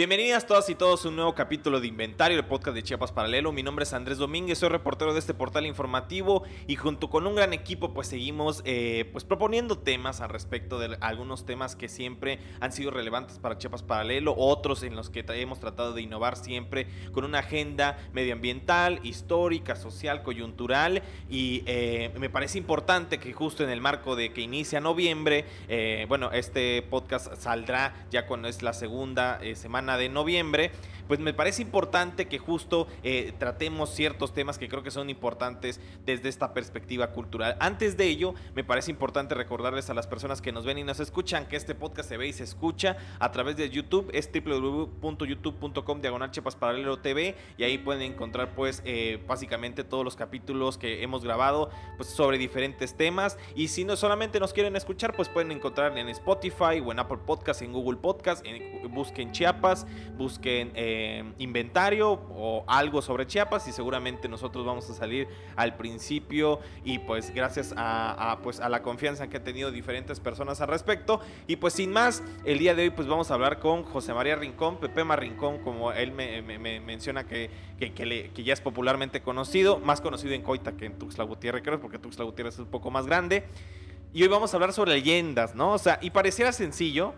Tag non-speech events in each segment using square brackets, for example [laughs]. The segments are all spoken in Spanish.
Bienvenidas todas y todos a un nuevo capítulo de Inventario, el podcast de Chiapas Paralelo. Mi nombre es Andrés Domínguez, soy reportero de este portal informativo y junto con un gran equipo pues seguimos eh, pues proponiendo temas al respecto de algunos temas que siempre han sido relevantes para Chiapas Paralelo, otros en los que hemos tratado de innovar siempre con una agenda medioambiental, histórica, social, coyuntural y eh, me parece importante que justo en el marco de que inicia noviembre, eh, bueno, este podcast saldrá ya cuando es la segunda semana de noviembre, pues me parece importante que justo eh, tratemos ciertos temas que creo que son importantes desde esta perspectiva cultural. Antes de ello, me parece importante recordarles a las personas que nos ven y nos escuchan que este podcast se ve y se escucha a través de YouTube, es www.youtube.com diagonal paralelo TV y ahí pueden encontrar pues eh, básicamente todos los capítulos que hemos grabado pues sobre diferentes temas y si no solamente nos quieren escuchar pues pueden encontrar en Spotify o en Apple Podcast, en Google Podcast, busquen Chiapas busquen eh, inventario o algo sobre Chiapas y seguramente nosotros vamos a salir al principio y pues gracias a, pues a la confianza que han tenido diferentes personas al respecto y pues sin más el día de hoy pues vamos a hablar con José María Rincón, Pepe Rincón como él me, menciona que, que, ya es popularmente conocido, más conocido en Coita que en Tuxtla Gutiérrez creo porque Tuxtla Gutiérrez es un poco más grande y hoy vamos a hablar sobre leyendas, ¿no? O sea, y pareciera sencillo,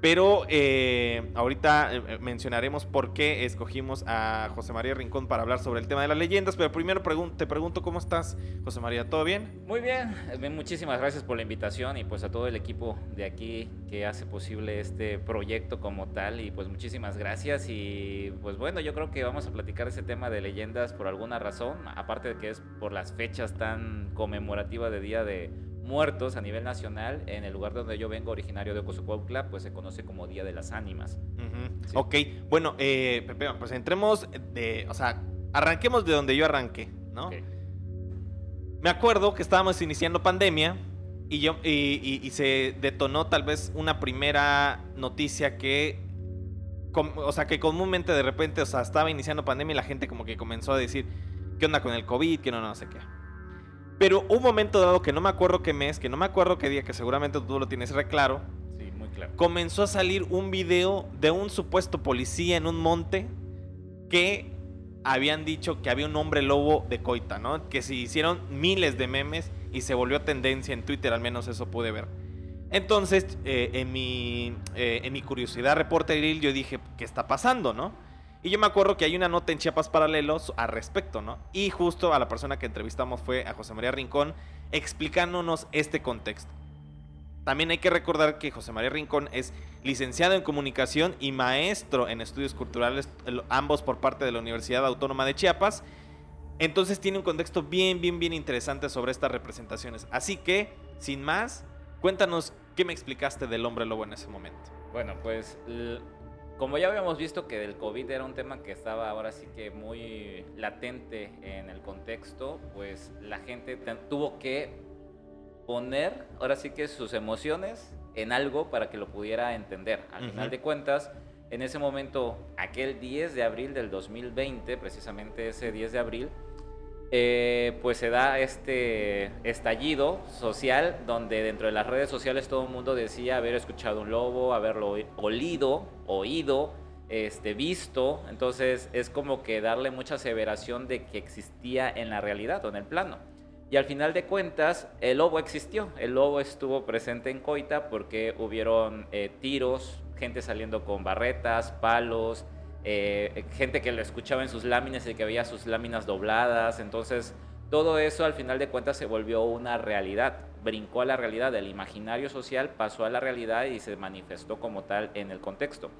pero eh, ahorita eh, mencionaremos por qué escogimos a José María Rincón para hablar sobre el tema de las leyendas. Pero primero te pregunto cómo estás, José María, ¿todo bien? Muy bien, eh, muchísimas gracias por la invitación y pues a todo el equipo de aquí que hace posible este proyecto como tal. Y pues muchísimas gracias. Y pues bueno, yo creo que vamos a platicar ese tema de leyendas por alguna razón, aparte de que es por las fechas tan conmemorativas de Día de muertos a nivel nacional, en el lugar donde yo vengo, originario de Ocosocuautla, pues se conoce como Día de las Ánimas. Ok, bueno, eh, Pepe, pues entremos de, o sea, arranquemos de donde yo arranqué, ¿no? Me acuerdo que estábamos iniciando pandemia y, yo, y, se detonó tal vez una primera noticia que o sea, que comúnmente de repente, o sea, estaba iniciando pandemia y la gente como que comenzó a decir, ¿qué onda con el COVID? Que no, no sé qué. Pero un momento dado que no me acuerdo qué mes, que no me acuerdo qué día, que seguramente tú lo tienes re claro. Sí, muy claro. Comenzó a salir un video de un supuesto policía en un monte que habían dicho que había un hombre lobo de coita, ¿no? Que se hicieron miles de memes y se volvió tendencia en Twitter, al menos eso pude ver. Entonces, eh, en, mi, eh, en mi curiosidad reporteril, yo dije, ¿qué está pasando, no? Y yo me acuerdo que hay una nota en Chiapas Paralelos al respecto, ¿no? Y justo a la persona que entrevistamos fue a José María Rincón explicándonos este contexto. También hay que recordar que José María Rincón es licenciado en comunicación y maestro en estudios culturales, ambos por parte de la Universidad Autónoma de Chiapas. Entonces tiene un contexto bien, bien, bien interesante sobre estas representaciones. Así que, sin más, cuéntanos qué me explicaste del hombre lobo en ese momento. Bueno, pues como ya habíamos visto que el COVID era un tema que estaba ahora sí que muy latente en el contexto, pues la gente tuvo que poner ahora sí que sus emociones en algo para que lo pudiera entender. Al final de cuentas, en ese momento, aquel 10 de abril del 2020, precisamente ese 10 de abril, eh, pues se da este estallido social donde dentro de las redes sociales todo el mundo decía haber escuchado un lobo, haberlo olido, oído, este, visto. Entonces es como que darle mucha aseveración de que existía en la realidad o en el plano. Y al final de cuentas, el lobo existió. El lobo estuvo presente en Coita porque hubieron eh, tiros, gente saliendo con barretas, palos, eh, gente que lo escuchaba en sus láminas y que veía sus láminas dobladas. Entonces, todo eso al final de cuentas se volvió una realidad. Brincó a la realidad, del imaginario social pasó a la realidad y se manifestó como tal en el contexto.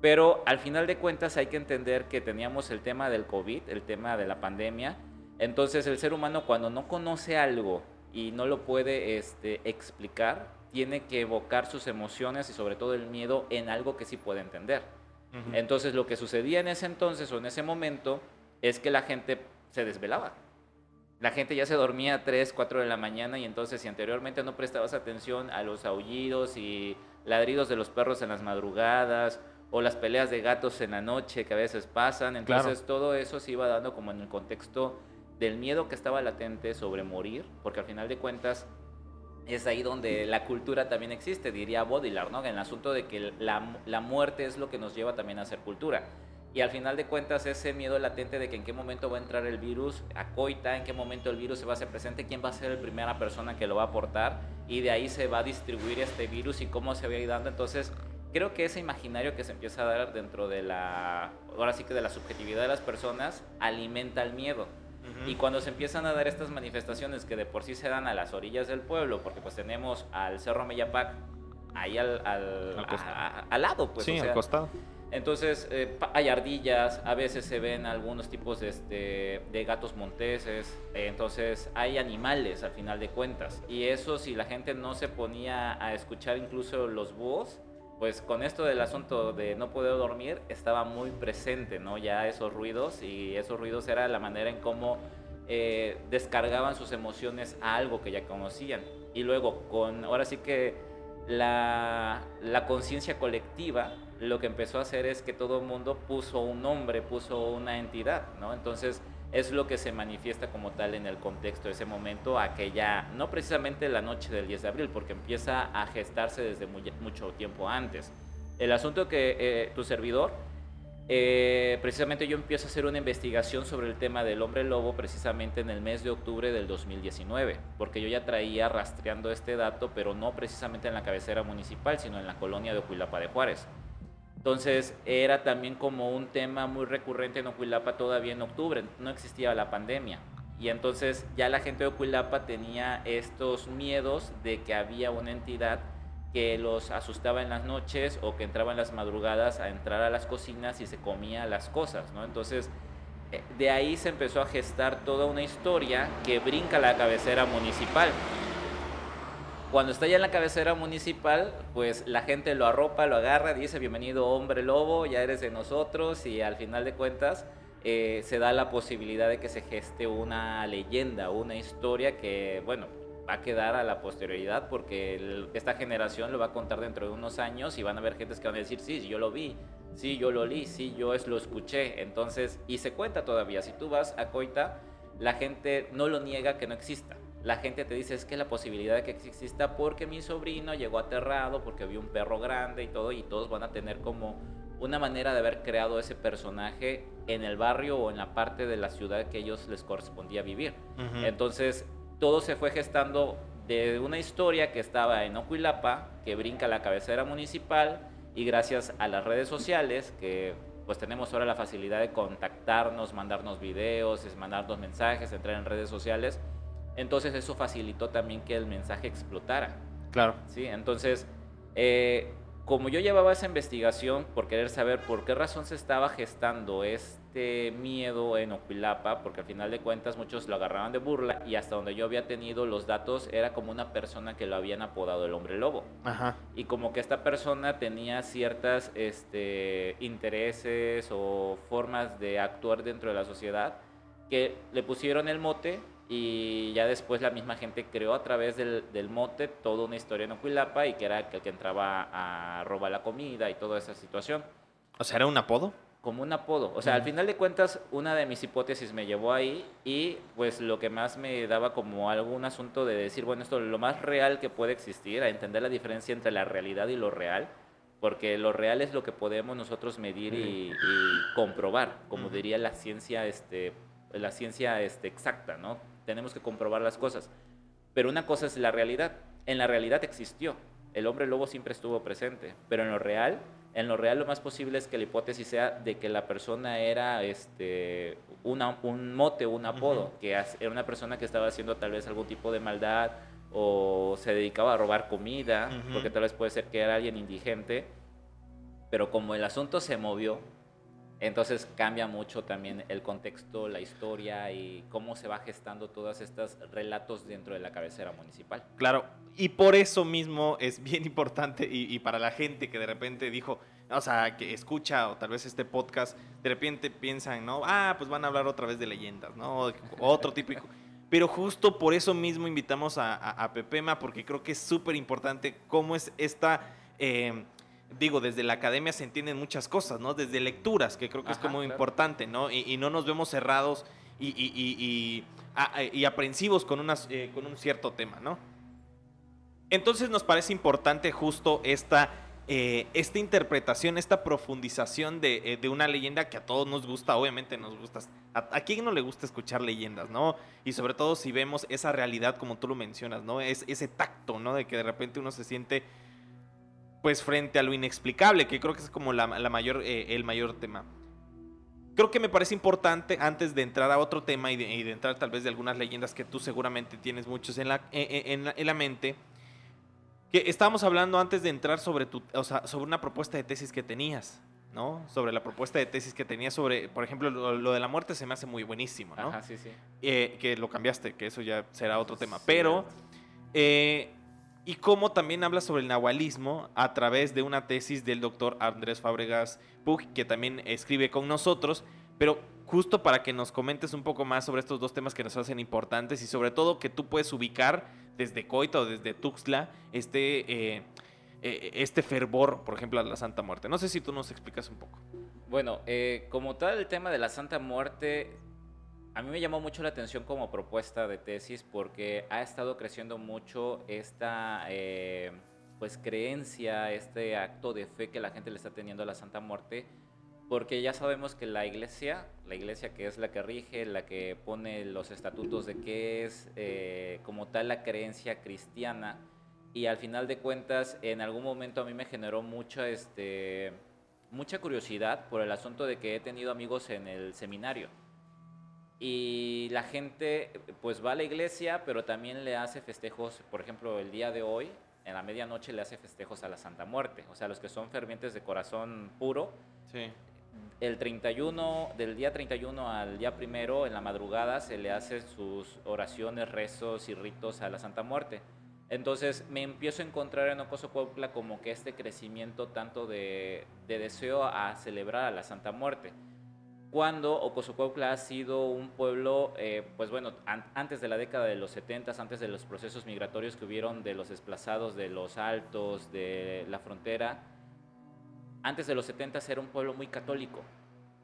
Pero al final de cuentas hay que entender que teníamos el tema del COVID, el tema de la pandemia. Entonces el ser humano cuando no conoce algo y no lo puede este, explicar, tiene que evocar sus emociones y sobre todo el miedo en algo que sí puede entender. Entonces lo que sucedía en ese entonces o en ese momento es que la gente se desvelaba. La gente ya se dormía a 3, 4 de la mañana y entonces si anteriormente no prestabas atención a los aullidos y ladridos de los perros en las madrugadas o las peleas de gatos en la noche que a veces pasan. Entonces todo eso se iba dando como en el contexto del miedo que estaba latente sobre morir, porque al final de cuentas es ahí donde la cultura también existe, diría Baudrillard, ¿no? En el asunto de que la, la, muerte es lo que nos lleva también a hacer cultura. Y al final de cuentas ese miedo latente de que en qué momento va a entrar el virus a coita, en qué momento el virus se va a hacer presente, quién va a ser la primera persona que lo va a aportar y de ahí se va a distribuir este virus y cómo se va a ir dando. Entonces creo que ese imaginario que se empieza a dar dentro de la, ahora sí que de la subjetividad de las personas, alimenta el miedo. Y cuando se empiezan a dar estas manifestaciones que de por sí se dan a las orillas del pueblo, porque pues tenemos al Cerro Meyapac ahí al, al, al, lado, pues. Sí, al costado. Entonces eh, hay ardillas, a veces se ven algunos tipos de, este, de gatos monteses, eh, entonces hay animales al final de cuentas. Y eso si la gente no se ponía a escuchar incluso los búhos, pues con esto del asunto de no poder dormir estaba muy presente, ¿no? Ya esos ruidos y esos ruidos era la manera en cómo eh, descargaban sus emociones a algo que ya conocían. Y luego con, ahora sí que la, la conciencia colectiva lo que empezó a hacer es que todo el mundo puso un nombre, puso una entidad, ¿no? Entonces es lo que se manifiesta como tal en el contexto de ese momento, aquella, no precisamente la noche del 10 de abril, porque empieza a gestarse desde mucho tiempo antes. El asunto que eh, tu servidor, eh, precisamente yo empiezo a hacer una investigación sobre el tema del hombre lobo precisamente en el mes de octubre del 2019, porque yo ya traía rastreando este dato, pero no precisamente en la cabecera municipal, sino en la colonia de Ocuilapa de Juárez. Entonces era también como un tema muy recurrente en Ocuilapa todavía en octubre, no existía la pandemia. Y entonces ya la gente de Ocuilapa tenía estos miedos de que había una entidad que los asustaba en las noches o que entraba en las madrugadas a entrar a las cocinas y se comía las cosas, ¿no? Entonces eh, de ahí se empezó a gestar toda una historia que brinca la cabecera municipal. Cuando está ya en la cabecera municipal, pues la gente lo arropa, lo agarra, dice bienvenido hombre lobo, ya eres de nosotros y al final de cuentas eh, se da la posibilidad de que se geste una leyenda, una historia que, bueno, va a quedar a la posterioridad porque esta generación lo va a contar dentro de unos años y van a haber gentes que van a decir, sí, yo lo vi, sí, yo lo leí, sí, yo es, lo escuché. Entonces, y se cuenta todavía, si tú vas a Coita, la gente no lo niega que no exista la gente te dice es que la posibilidad de que exista porque mi sobrino llegó aterrado, porque vio un perro grande y todo, y todos van a tener como una manera de haber creado ese personaje en el barrio o en la parte de la ciudad que ellos les correspondía vivir. Entonces, todo se fue gestando de una historia que estaba en Ocuilapa, que brinca la cabecera municipal, y gracias a las redes sociales, que pues tenemos ahora la facilidad de contactarnos, mandarnos videos, mandarnos mensajes, entrar en redes sociales, entonces eso facilitó también que el mensaje explotara. Claro. Sí, entonces, eh, como yo llevaba esa investigación por querer saber por qué razón se estaba gestando este miedo en Oquilapa, porque al final de cuentas muchos lo agarraban de burla y hasta donde yo había tenido los datos era como una persona que lo habían apodado el hombre lobo. Ajá. Y como que esta persona tenía ciertas este, intereses o formas de actuar dentro de la sociedad que le pusieron el mote y ya después la misma gente creó a través del, del mote toda una historia en Ocuilapa y que era el que entraba a robar la comida y toda esa situación. O sea, ¿era un apodo? Como un apodo. O sea, al final de cuentas, una de mis hipótesis me llevó ahí y pues lo que más me daba como algún asunto de decir, bueno, esto es lo más real que puede existir, a entender la diferencia entre la realidad y lo real, porque lo real es lo que podemos nosotros medir y, y comprobar, como diría la ciencia, este, la ciencia este, exacta, ¿no? Tenemos que comprobar las cosas. Pero una cosa es la realidad. En la realidad existió. El hombre lobo siempre estuvo presente, pero en lo real, en lo real lo más posible es que la hipótesis sea de que la persona era este, una, un mote, un apodo, que era una persona que estaba haciendo tal vez algún tipo de maldad o se dedicaba a robar comida, porque tal vez puede ser que era alguien indigente, pero como el asunto se movió, entonces cambia mucho también el contexto, la historia y cómo se va gestando todos estos relatos dentro de la cabecera municipal. Claro, y por eso mismo es bien [laughs] importante y, para la gente que de repente dijo, o sea, que escucha o tal vez este podcast, de repente piensan, ¿no? Ah, pues van a hablar otra vez de leyendas, ¿no? Otro típico. [laughs] Pero justo por eso mismo invitamos a, a, Pepema, porque creo que es súper importante cómo es esta... Eh, digo, desde la academia se entienden muchas cosas, ¿no? Desde lecturas, que creo que es como importante, ¿no? Y, no nos vemos cerrados y, y, y aprensivos con, unas, eh, con un cierto tema, ¿no? Entonces nos parece importante justo esta, eh, esta interpretación, esta profundización de, de, una leyenda que a todos nos gusta, obviamente nos gusta. A, a, quién no le gusta escuchar leyendas, no? Y sobre todo si vemos esa realidad como tú lo mencionas, ¿no? Es, ese tacto, ¿no? De que de repente uno se siente pues frente a lo inexplicable, que creo que es como la, mayor, eh, el mayor tema. Creo que me parece importante, antes de entrar a otro tema y de, entrar tal vez de algunas leyendas que tú seguramente tienes muchos en la, en, la, mente, que estábamos hablando antes de entrar sobre, tu, sobre una propuesta de tesis que tenías, ¿no? Sobre la propuesta de tesis que tenías sobre, por ejemplo, lo, de la muerte se me hace muy buenísimo, ¿no? Ajá, sí, sí. Eh, que lo cambiaste, que eso ya será otro tema. Pero... Eh, y cómo también habla sobre el nahualismo a través de una tesis del doctor Andrés Fábregas Pug, que también escribe con nosotros, pero justo para que nos comentes un poco más sobre estos dos temas que nos hacen importantes y sobre todo que tú puedes ubicar desde Coita o desde Tuxtla este, eh, eh, este fervor, por ejemplo, a la Santa Muerte. No sé si tú nos explicas un poco. Bueno, eh, como tal el tema de la Santa Muerte a mí me llamó mucho la atención como propuesta de tesis porque ha estado creciendo mucho esta eh, pues creencia, este acto de fe que la gente le está teniendo a la Santa Muerte, porque ya sabemos que la iglesia, la iglesia que es la que rige, la que pone los estatutos de qué es eh, como tal la creencia cristiana, y al final de cuentas en algún momento a mí me generó mucha, este, mucha curiosidad por el asunto de que he tenido amigos en el seminario y la gente pues va a la iglesia, pero también le hace festejos, por ejemplo, el día de hoy, en la medianoche le hace festejos a la Santa Muerte, o sea, los que son fervientes de corazón puro. Sí. El 31, del día 31 al día primero, en la madrugada, se le hacen sus oraciones, rezos y ritos a la Santa Muerte. Entonces me empiezo a encontrar en Ocoso Puebla como que este crecimiento tanto de, de deseo a celebrar a la Santa Muerte cuando Ocosocuautla ha sido un pueblo, eh, pues bueno, antes de la década de los 70, antes de los procesos migratorios que hubieron de los desplazados de los altos, de la frontera, antes de los 70 era un pueblo muy católico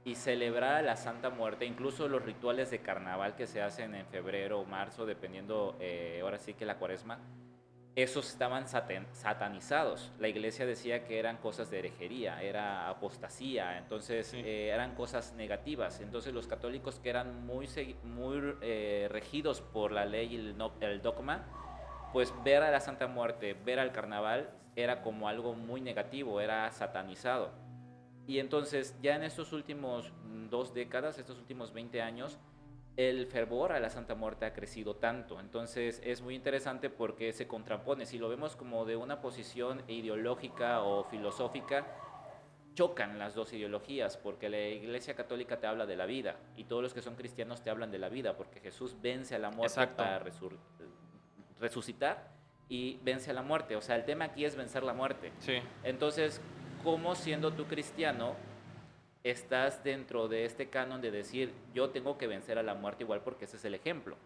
y celebrar la Santa Muerte, incluso los rituales de carnaval que se hacen en febrero o marzo, dependiendo eh, ahora sí que la cuaresma, esos estaban satanizados. La iglesia decía que eran cosas de herejería, era apostasía, entonces eh, eran cosas negativas. Entonces los católicos que eran muy, muy eh, regidos por la ley y el, el, dogma, pues ver a la Santa Muerte, ver al carnaval, era como algo muy negativo, era satanizado. Y entonces ya en estos últimos mm, dos décadas, estos últimos 20 años, el fervor a la Santa Muerte ha crecido tanto. Entonces es muy interesante porque se contrapone. Si lo vemos como de una posición ideológica o filosófica, chocan las dos ideologías, porque la Iglesia Católica te habla de la vida y todos los que son cristianos te hablan de la vida, porque Jesús vence a la muerte para resucitar y vence a la muerte. O sea, el tema aquí es vencer la muerte. Sí. Entonces, ¿cómo siendo tú cristiano estás dentro de este canon de decir, yo tengo que vencer a la muerte igual porque ese es el ejemplo.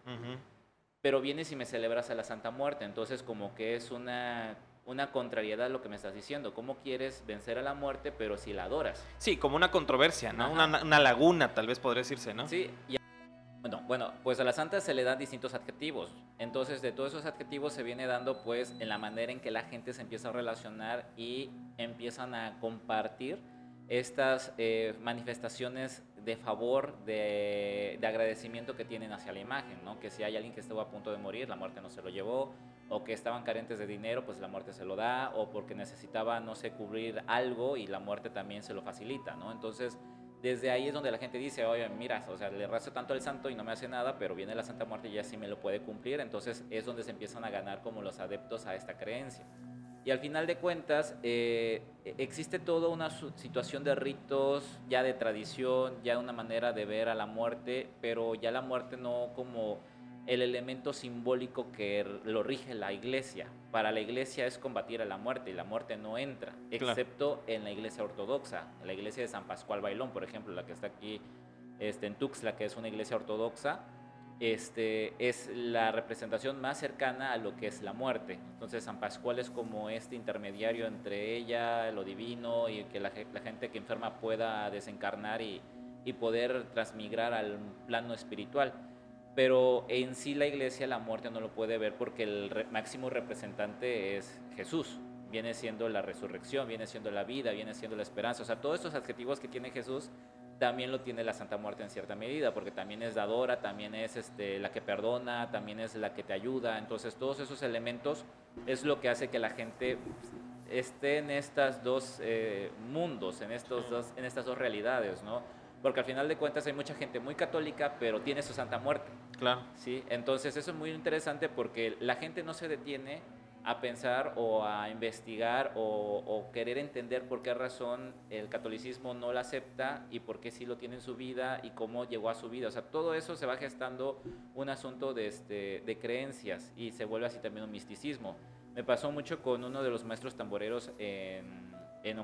Pero vienes y me celebras a la Santa Muerte, entonces como que es una, una contrariedad lo que me estás diciendo. ¿Cómo quieres vencer a la muerte pero si la adoras? Sí, como una controversia, ¿no? Una, laguna tal vez podría decirse, ¿no? Sí. bueno, bueno, pues a la santa se le dan distintos adjetivos. Entonces, de todos esos adjetivos se viene dando, pues, en la manera en que la gente se empieza a relacionar y empiezan a compartir estas eh, manifestaciones de favor, de, agradecimiento que tienen hacia la imagen, ¿no? Que si hay alguien que estuvo a punto de morir, la muerte no se lo llevó, o que estaban carentes de dinero, pues la muerte se lo da, o porque necesitaba, no sé, cubrir algo y la muerte también se lo facilita, ¿no? Entonces, desde ahí es donde la gente dice, oye, mira, o sea, le rezo tanto al santo y no me hace nada, pero viene la Santa Muerte y ya sí me lo puede cumplir, entonces es donde se empiezan a ganar como los adeptos a esta creencia. Y al final de cuentas, eh, existe toda una situación de ritos, ya de tradición, ya una manera de ver a la muerte, pero ya la muerte no como el elemento simbólico que lo rige la iglesia. Para la iglesia es combatir a la muerte y la muerte no entra, excepto en la iglesia ortodoxa, en la iglesia de San Pascual Bailón, por ejemplo, la que está aquí este, en Tuxtla, que es una iglesia ortodoxa este, es la representación más cercana a lo que es la muerte. Entonces San Pascual es como este intermediario entre ella, lo divino, y que la, gente que enferma pueda desencarnar y, y, poder transmigrar al plano espiritual. Pero en sí la iglesia la muerte no lo puede ver porque el máximo representante es Jesús. Viene siendo la resurrección, viene siendo la vida, viene siendo la esperanza. O sea, todos estos adjetivos que tiene Jesús también lo tiene la Santa Muerte en cierta medida, porque también es dadora, también es este, la que perdona, también es la que te ayuda. Entonces todos esos elementos es lo que hace que la gente esté en estos dos eh, mundos, en, estos dos, en estas dos realidades, ¿no? Porque al final de cuentas hay mucha gente muy católica, pero tiene su Santa Muerte. Claro. ¿sí? Entonces eso es muy interesante porque la gente no se detiene a pensar o a investigar o, querer entender por qué razón el catolicismo no la acepta y por qué sí lo tiene en su vida y cómo llegó a su vida. O sea, todo eso se va gestando un asunto de, este, de creencias y se vuelve así también un misticismo. Me pasó mucho con uno de los maestros tamboreros en, en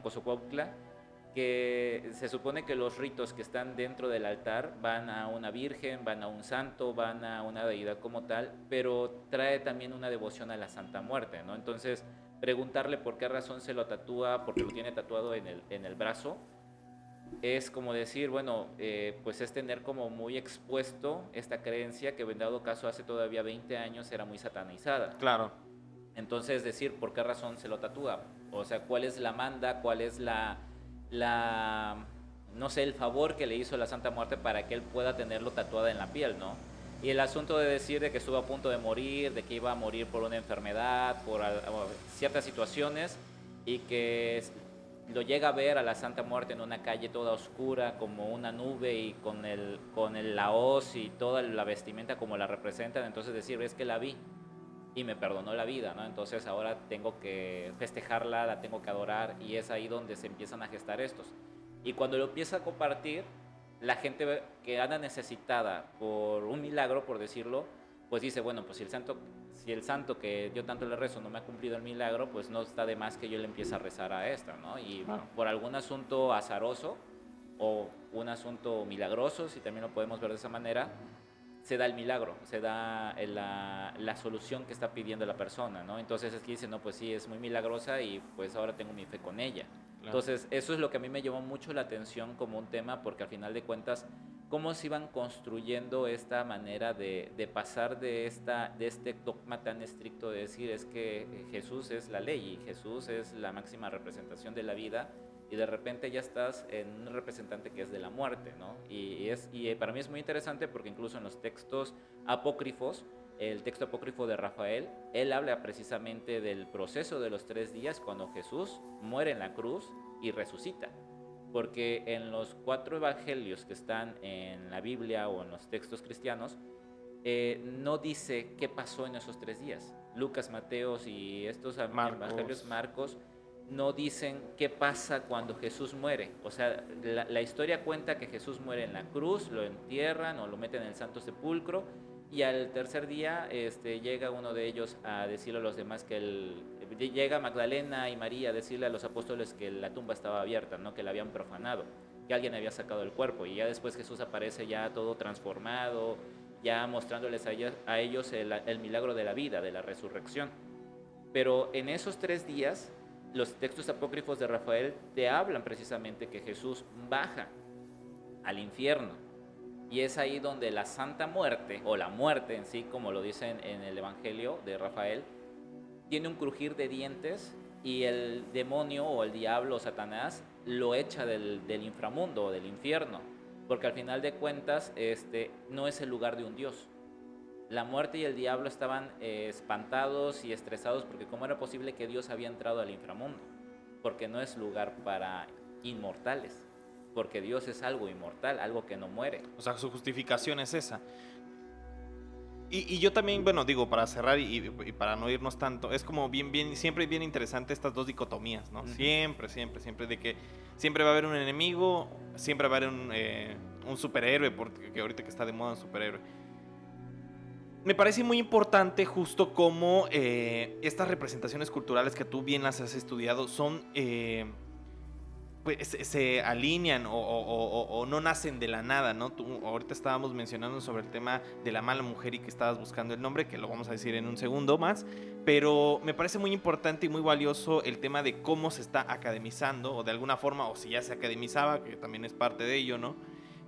que se supone que los ritos que están dentro del altar van a una virgen, van a un santo, van a una deidad como tal, pero trae también una devoción a la Santa Muerte, ¿no? Entonces, preguntarle por qué razón se lo tatúa, porque lo tiene tatuado en el, en el brazo, es como decir, bueno, eh, pues es tener como muy expuesto esta creencia que en dado caso hace todavía 20 años era muy satanizada. Claro. Entonces decir por qué razón se lo tatúa, o sea, cuál es la manda, cuál es la la, no sé, el favor que le hizo la Santa Muerte para que él pueda tenerlo tatuada en la piel, ¿no? Y el asunto de decir de que estuvo a punto de morir, de que iba a morir por una enfermedad, por ciertas situaciones, y que lo llega a ver a la Santa Muerte en una calle toda oscura, como una nube y con, el, con el, la hoz y toda la vestimenta como la representan, entonces decir, es que la vi y me perdonó la vida, ¿no? Entonces ahora tengo que festejarla, la tengo que adorar y es ahí donde se empiezan a gestar estos. Y cuando lo empieza a compartir, la gente que anda necesitada por un milagro, por decirlo, pues dice, bueno, pues si el santo, si el santo que yo tanto le rezo no me ha cumplido el milagro, pues no está de más que yo le empiece a rezar a esta, ¿no? Y por algún asunto azaroso o un asunto milagroso, si también lo podemos ver de esa manera, se da el milagro, se da la, la, solución que está pidiendo la persona, ¿no? Entonces es que dice, no, pues sí, es muy milagrosa y pues ahora tengo mi fe con ella. Entonces eso es lo que a mí me llamó mucho la atención como un tema, porque al final de cuentas, cómo se iban construyendo esta manera de, de pasar de, esta, de este dogma tan estricto de decir es que Jesús es la ley y Jesús es la máxima representación de la vida y de repente ya estás en un representante que es de la muerte, ¿no? Y, es, y eh, para mí es muy interesante porque incluso en los textos apócrifos, el texto apócrifo de Rafael, él habla precisamente del proceso de los tres días cuando Jesús muere en la cruz y resucita. Porque en los cuatro evangelios que están en la Biblia o en los textos cristianos, eh, no dice qué pasó en esos tres días. Lucas, Mateos y estos evangelios Marcos no dicen qué pasa cuando Jesús muere. O sea, la, historia cuenta que Jesús muere en la cruz, lo entierran o lo meten en el Santo Sepulcro y al tercer día este, llega uno de ellos a decirle a los demás que el, llega Magdalena y María a decirle a los apóstoles que la tumba estaba abierta, no que la habían profanado, que alguien había sacado el cuerpo y ya después Jesús aparece ya todo transformado, ya mostrándoles a ellos, a ellos el milagro de la vida, de la resurrección. Pero en esos tres días los textos apócrifos de Rafael te hablan precisamente que Jesús baja al infierno. Y es ahí donde la Santa Muerte, o la muerte en sí, como lo dicen en el Evangelio de Rafael, tiene un crujir de dientes y el demonio o el diablo o Satanás lo echa del, inframundo o del infierno. Porque al final de cuentas este, no es el lugar de un Dios, la muerte y el diablo estaban eh, espantados y estresados porque cómo era posible que Dios había entrado al inframundo, porque no es lugar para inmortales, porque Dios es algo inmortal, algo que no muere. O sea, su justificación es esa. Y, yo también, bueno, digo, para cerrar y, para no irnos tanto, es como bien, bien, siempre bien interesante estas dos dicotomías, ¿no? Siempre, siempre, siempre, de que siempre va a haber un enemigo, siempre va a haber un, eh, un superhéroe, porque ahorita que está de moda un superhéroe me parece muy importante justo como eh, estas representaciones culturales que tú bien las has estudiado son, eh, pues se alinean o, no nacen de la nada, ¿no? Tú, ahorita estábamos mencionando sobre el tema de la mala mujer y que estabas buscando el nombre, que lo vamos a decir en un segundo más, pero me parece muy importante y muy valioso el tema de cómo se está academizando, o de alguna forma, o si ya se academizaba, que también es parte de ello, ¿no?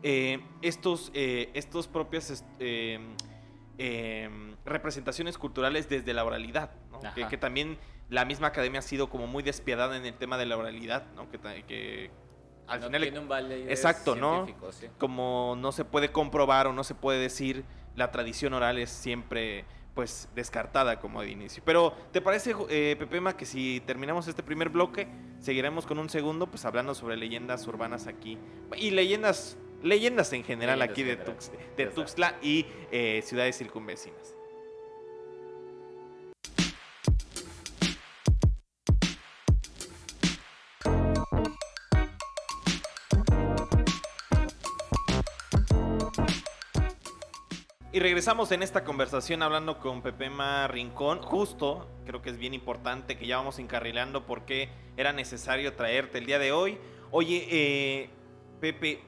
Eh, estos, estos propias eh, representaciones culturales desde la oralidad, ¿no? que también la misma academia ha sido como muy despiadada en el tema de la oralidad, ¿no? Que, que al final tiene un exacto, ¿no? Como no se puede comprobar o no se puede decir, la tradición oral es siempre pues descartada como de inicio. Pero ¿te parece, eh, Pepema, que si terminamos este primer bloque, seguiremos con un segundo, pues hablando sobre leyendas urbanas aquí y leyendas, leyendas en general aquí de, de Tuxtla y eh, ciudades circunvecinas? Y regresamos en esta conversación hablando con Pepema Rincón. Justo, creo que es bien importante que ya vamos encarrilando porque era necesario traerte el día de hoy. Oye, eh, Pepe,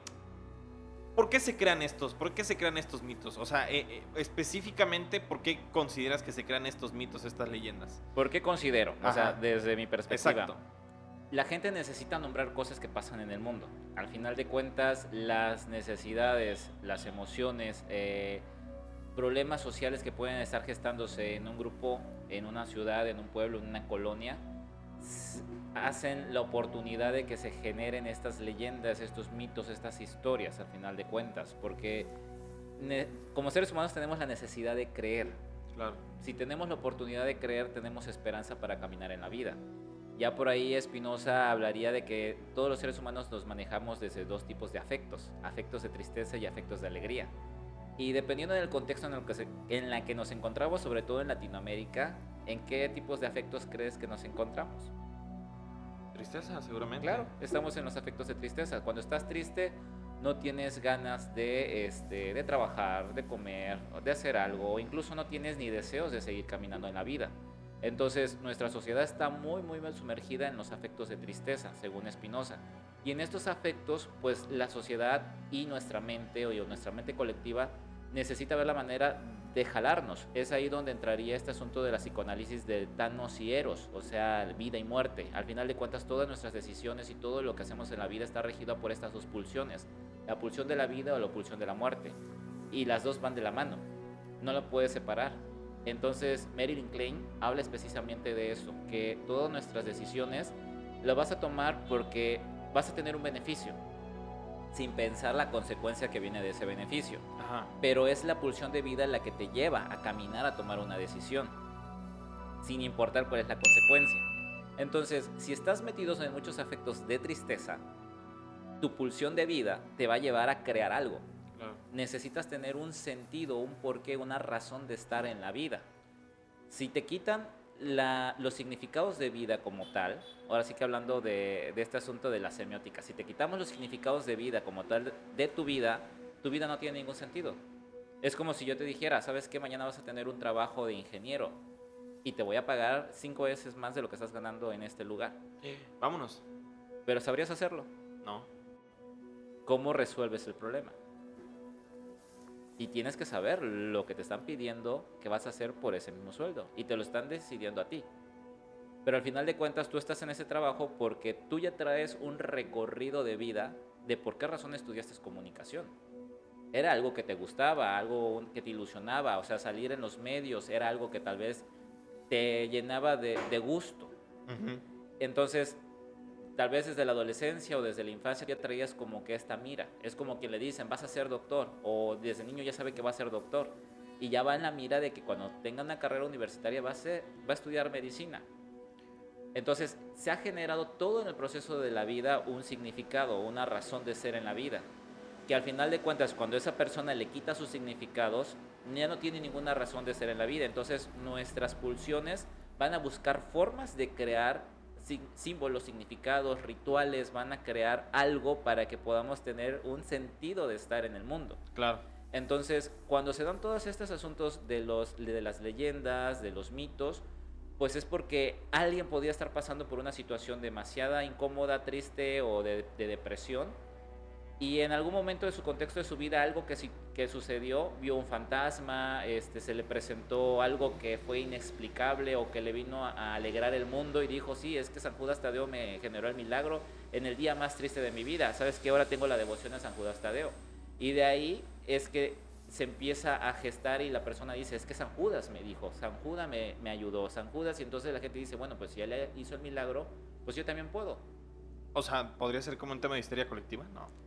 ¿por qué se crean estos? ¿Por qué se crean estos mitos? O sea, eh, eh, específicamente, ¿por qué consideras que se crean estos mitos, estas leyendas? ¿Por qué considero? O sea, desde mi perspectiva. Exacto. La gente necesita nombrar cosas que pasan en el mundo. Al final de cuentas, las necesidades, las emociones, eh, problemas sociales que pueden estar gestándose en un grupo, en una ciudad, en un pueblo, en una colonia, hacen la oportunidad de que se generen estas leyendas, estos mitos, estas historias, al final de cuentas, porque como seres humanos tenemos la necesidad de creer. Claro. Si tenemos la oportunidad de creer, tenemos esperanza para caminar en la vida. Ya por ahí Espinosa hablaría de que todos los seres humanos nos manejamos desde dos tipos de afectos, afectos de tristeza y afectos de alegría. Y dependiendo del contexto en el que se, en la que nos encontramos, sobre todo en Latinoamérica, ¿en qué tipos de afectos crees que nos encontramos? Tristeza, seguramente. Claro, estamos en los afectos de tristeza. Cuando estás triste, no tienes ganas de, este, de trabajar, de comer, de hacer algo, o incluso no tienes ni deseos de seguir caminando en la vida. Entonces, nuestra sociedad está muy, muy mal sumergida en los afectos de tristeza, según Spinoza. Y en estos afectos, pues la sociedad y nuestra mente, o nuestra mente colectiva, necesita ver la manera de jalarnos. Es ahí donde entraría este asunto de la psicoanálisis de Thanos y Eros, o sea, vida y muerte. Al final de cuentas, todas nuestras decisiones y todo lo que hacemos en la vida está regido por estas dos pulsiones, la pulsión de la vida o la pulsión de la muerte. Y las dos van de la mano, no lo puedes separar. Entonces, Marilyn Klein habla precisamente de eso, que todas nuestras decisiones las vas a tomar porque vas a tener un beneficio sin pensar la consecuencia que viene de ese beneficio. Pero es la pulsión de vida la que te lleva a caminar a tomar una decisión, sin importar cuál es la consecuencia. Entonces, si estás metido en muchos afectos de tristeza, tu pulsión de vida te va a llevar a crear algo. Necesitas tener un sentido, un porqué, una razón de estar en la vida. Si te quitan los significados de vida como tal, ahora sí que hablando de, este asunto de la semiótica, si te quitamos los significados de vida como tal de tu vida, tu vida no tiene ningún sentido. Es como si yo te dijera, ¿sabes qué? Mañana vas a tener un trabajo de ingeniero y te voy a pagar cinco veces más de lo que estás ganando en este lugar. vámonos. ¿Pero sabrías hacerlo? No. ¿Cómo resuelves el problema? Y tienes que saber lo que te están pidiendo que vas a hacer por ese mismo sueldo. Y te lo están decidiendo a ti. Pero al final de cuentas tú estás en ese trabajo porque tú ya traes un recorrido de vida de por qué razón estudiaste comunicación. Era algo que te gustaba, algo que te ilusionaba, o sea, salir en los medios era algo que tal vez te llenaba de, gusto. Entonces, tal vez desde la adolescencia o desde la infancia ya traías como que esta mira. Es como que le dicen, vas a ser doctor, o desde niño ya sabe que va a ser doctor. Y ya va en la mira de que cuando tenga una carrera universitaria va a, ser, va a estudiar medicina. Entonces, se ha generado todo en el proceso de la vida un significado, una razón de ser en la vida. Que al final de cuentas, cuando esa persona le quita sus significados, ya no tiene ninguna razón de ser en la vida. Entonces, nuestras pulsiones van a buscar formas de crear símbolos, significados, rituales, van a crear algo para que podamos tener un sentido de estar en el mundo. Claro. Entonces, cuando se dan todos estos asuntos de, los, de las leyendas, de los mitos, pues es porque alguien podía estar pasando por una situación demasiada incómoda, triste o de, de depresión y en algún momento de su contexto de su vida algo que, que sucedió, vio un fantasma, este, se le presentó algo que fue inexplicable o que le vino a, alegrar el mundo y dijo, sí, es que San Judas Tadeo me generó el milagro en el día más triste de mi vida, sabes que ahora tengo la devoción a San Judas Tadeo. Y de ahí es que se empieza a gestar y la persona dice, es que San Judas me dijo, San Judas me, me ayudó, San Judas, y entonces la gente dice, bueno, pues si él hizo el milagro, pues yo también puedo. O sea, ¿podría ser como un tema de histeria colectiva? No.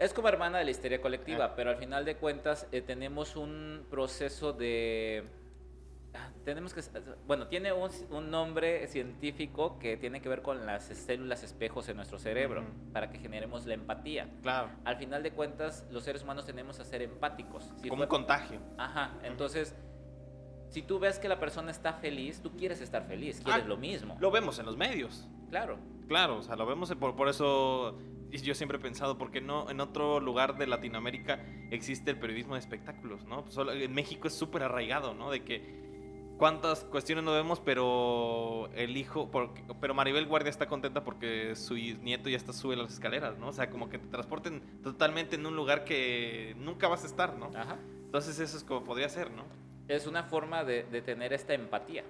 Es como hermana de la histeria colectiva, ah. pero al final de cuentas eh, tenemos un proceso de... Ah, tenemos que... Bueno, tiene un, nombre científico que tiene que ver con las células espejos en nuestro cerebro, para que generemos la empatía. Claro. Al final de cuentas, los seres humanos tenemos a ser empáticos. como un contagio. Ajá, entonces... Si tú ves que la persona está feliz, tú quieres estar feliz, quieres ah, lo mismo. Lo vemos en los medios. Claro. Claro, o sea, lo vemos por, por eso yo siempre he pensado, porque no en otro lugar de Latinoamérica existe el periodismo de espectáculos, ¿no? Pues en México es súper arraigado, ¿no? De que cuántas cuestiones no vemos, pero el hijo, pero Maribel Guardia está contenta porque su nieto ya está sube las escaleras, ¿no? O sea, como que te transporten totalmente en un lugar que nunca vas a estar, ¿no? Ajá. Entonces eso es como podría ser, ¿no? Es una forma de, de tener esta empatía,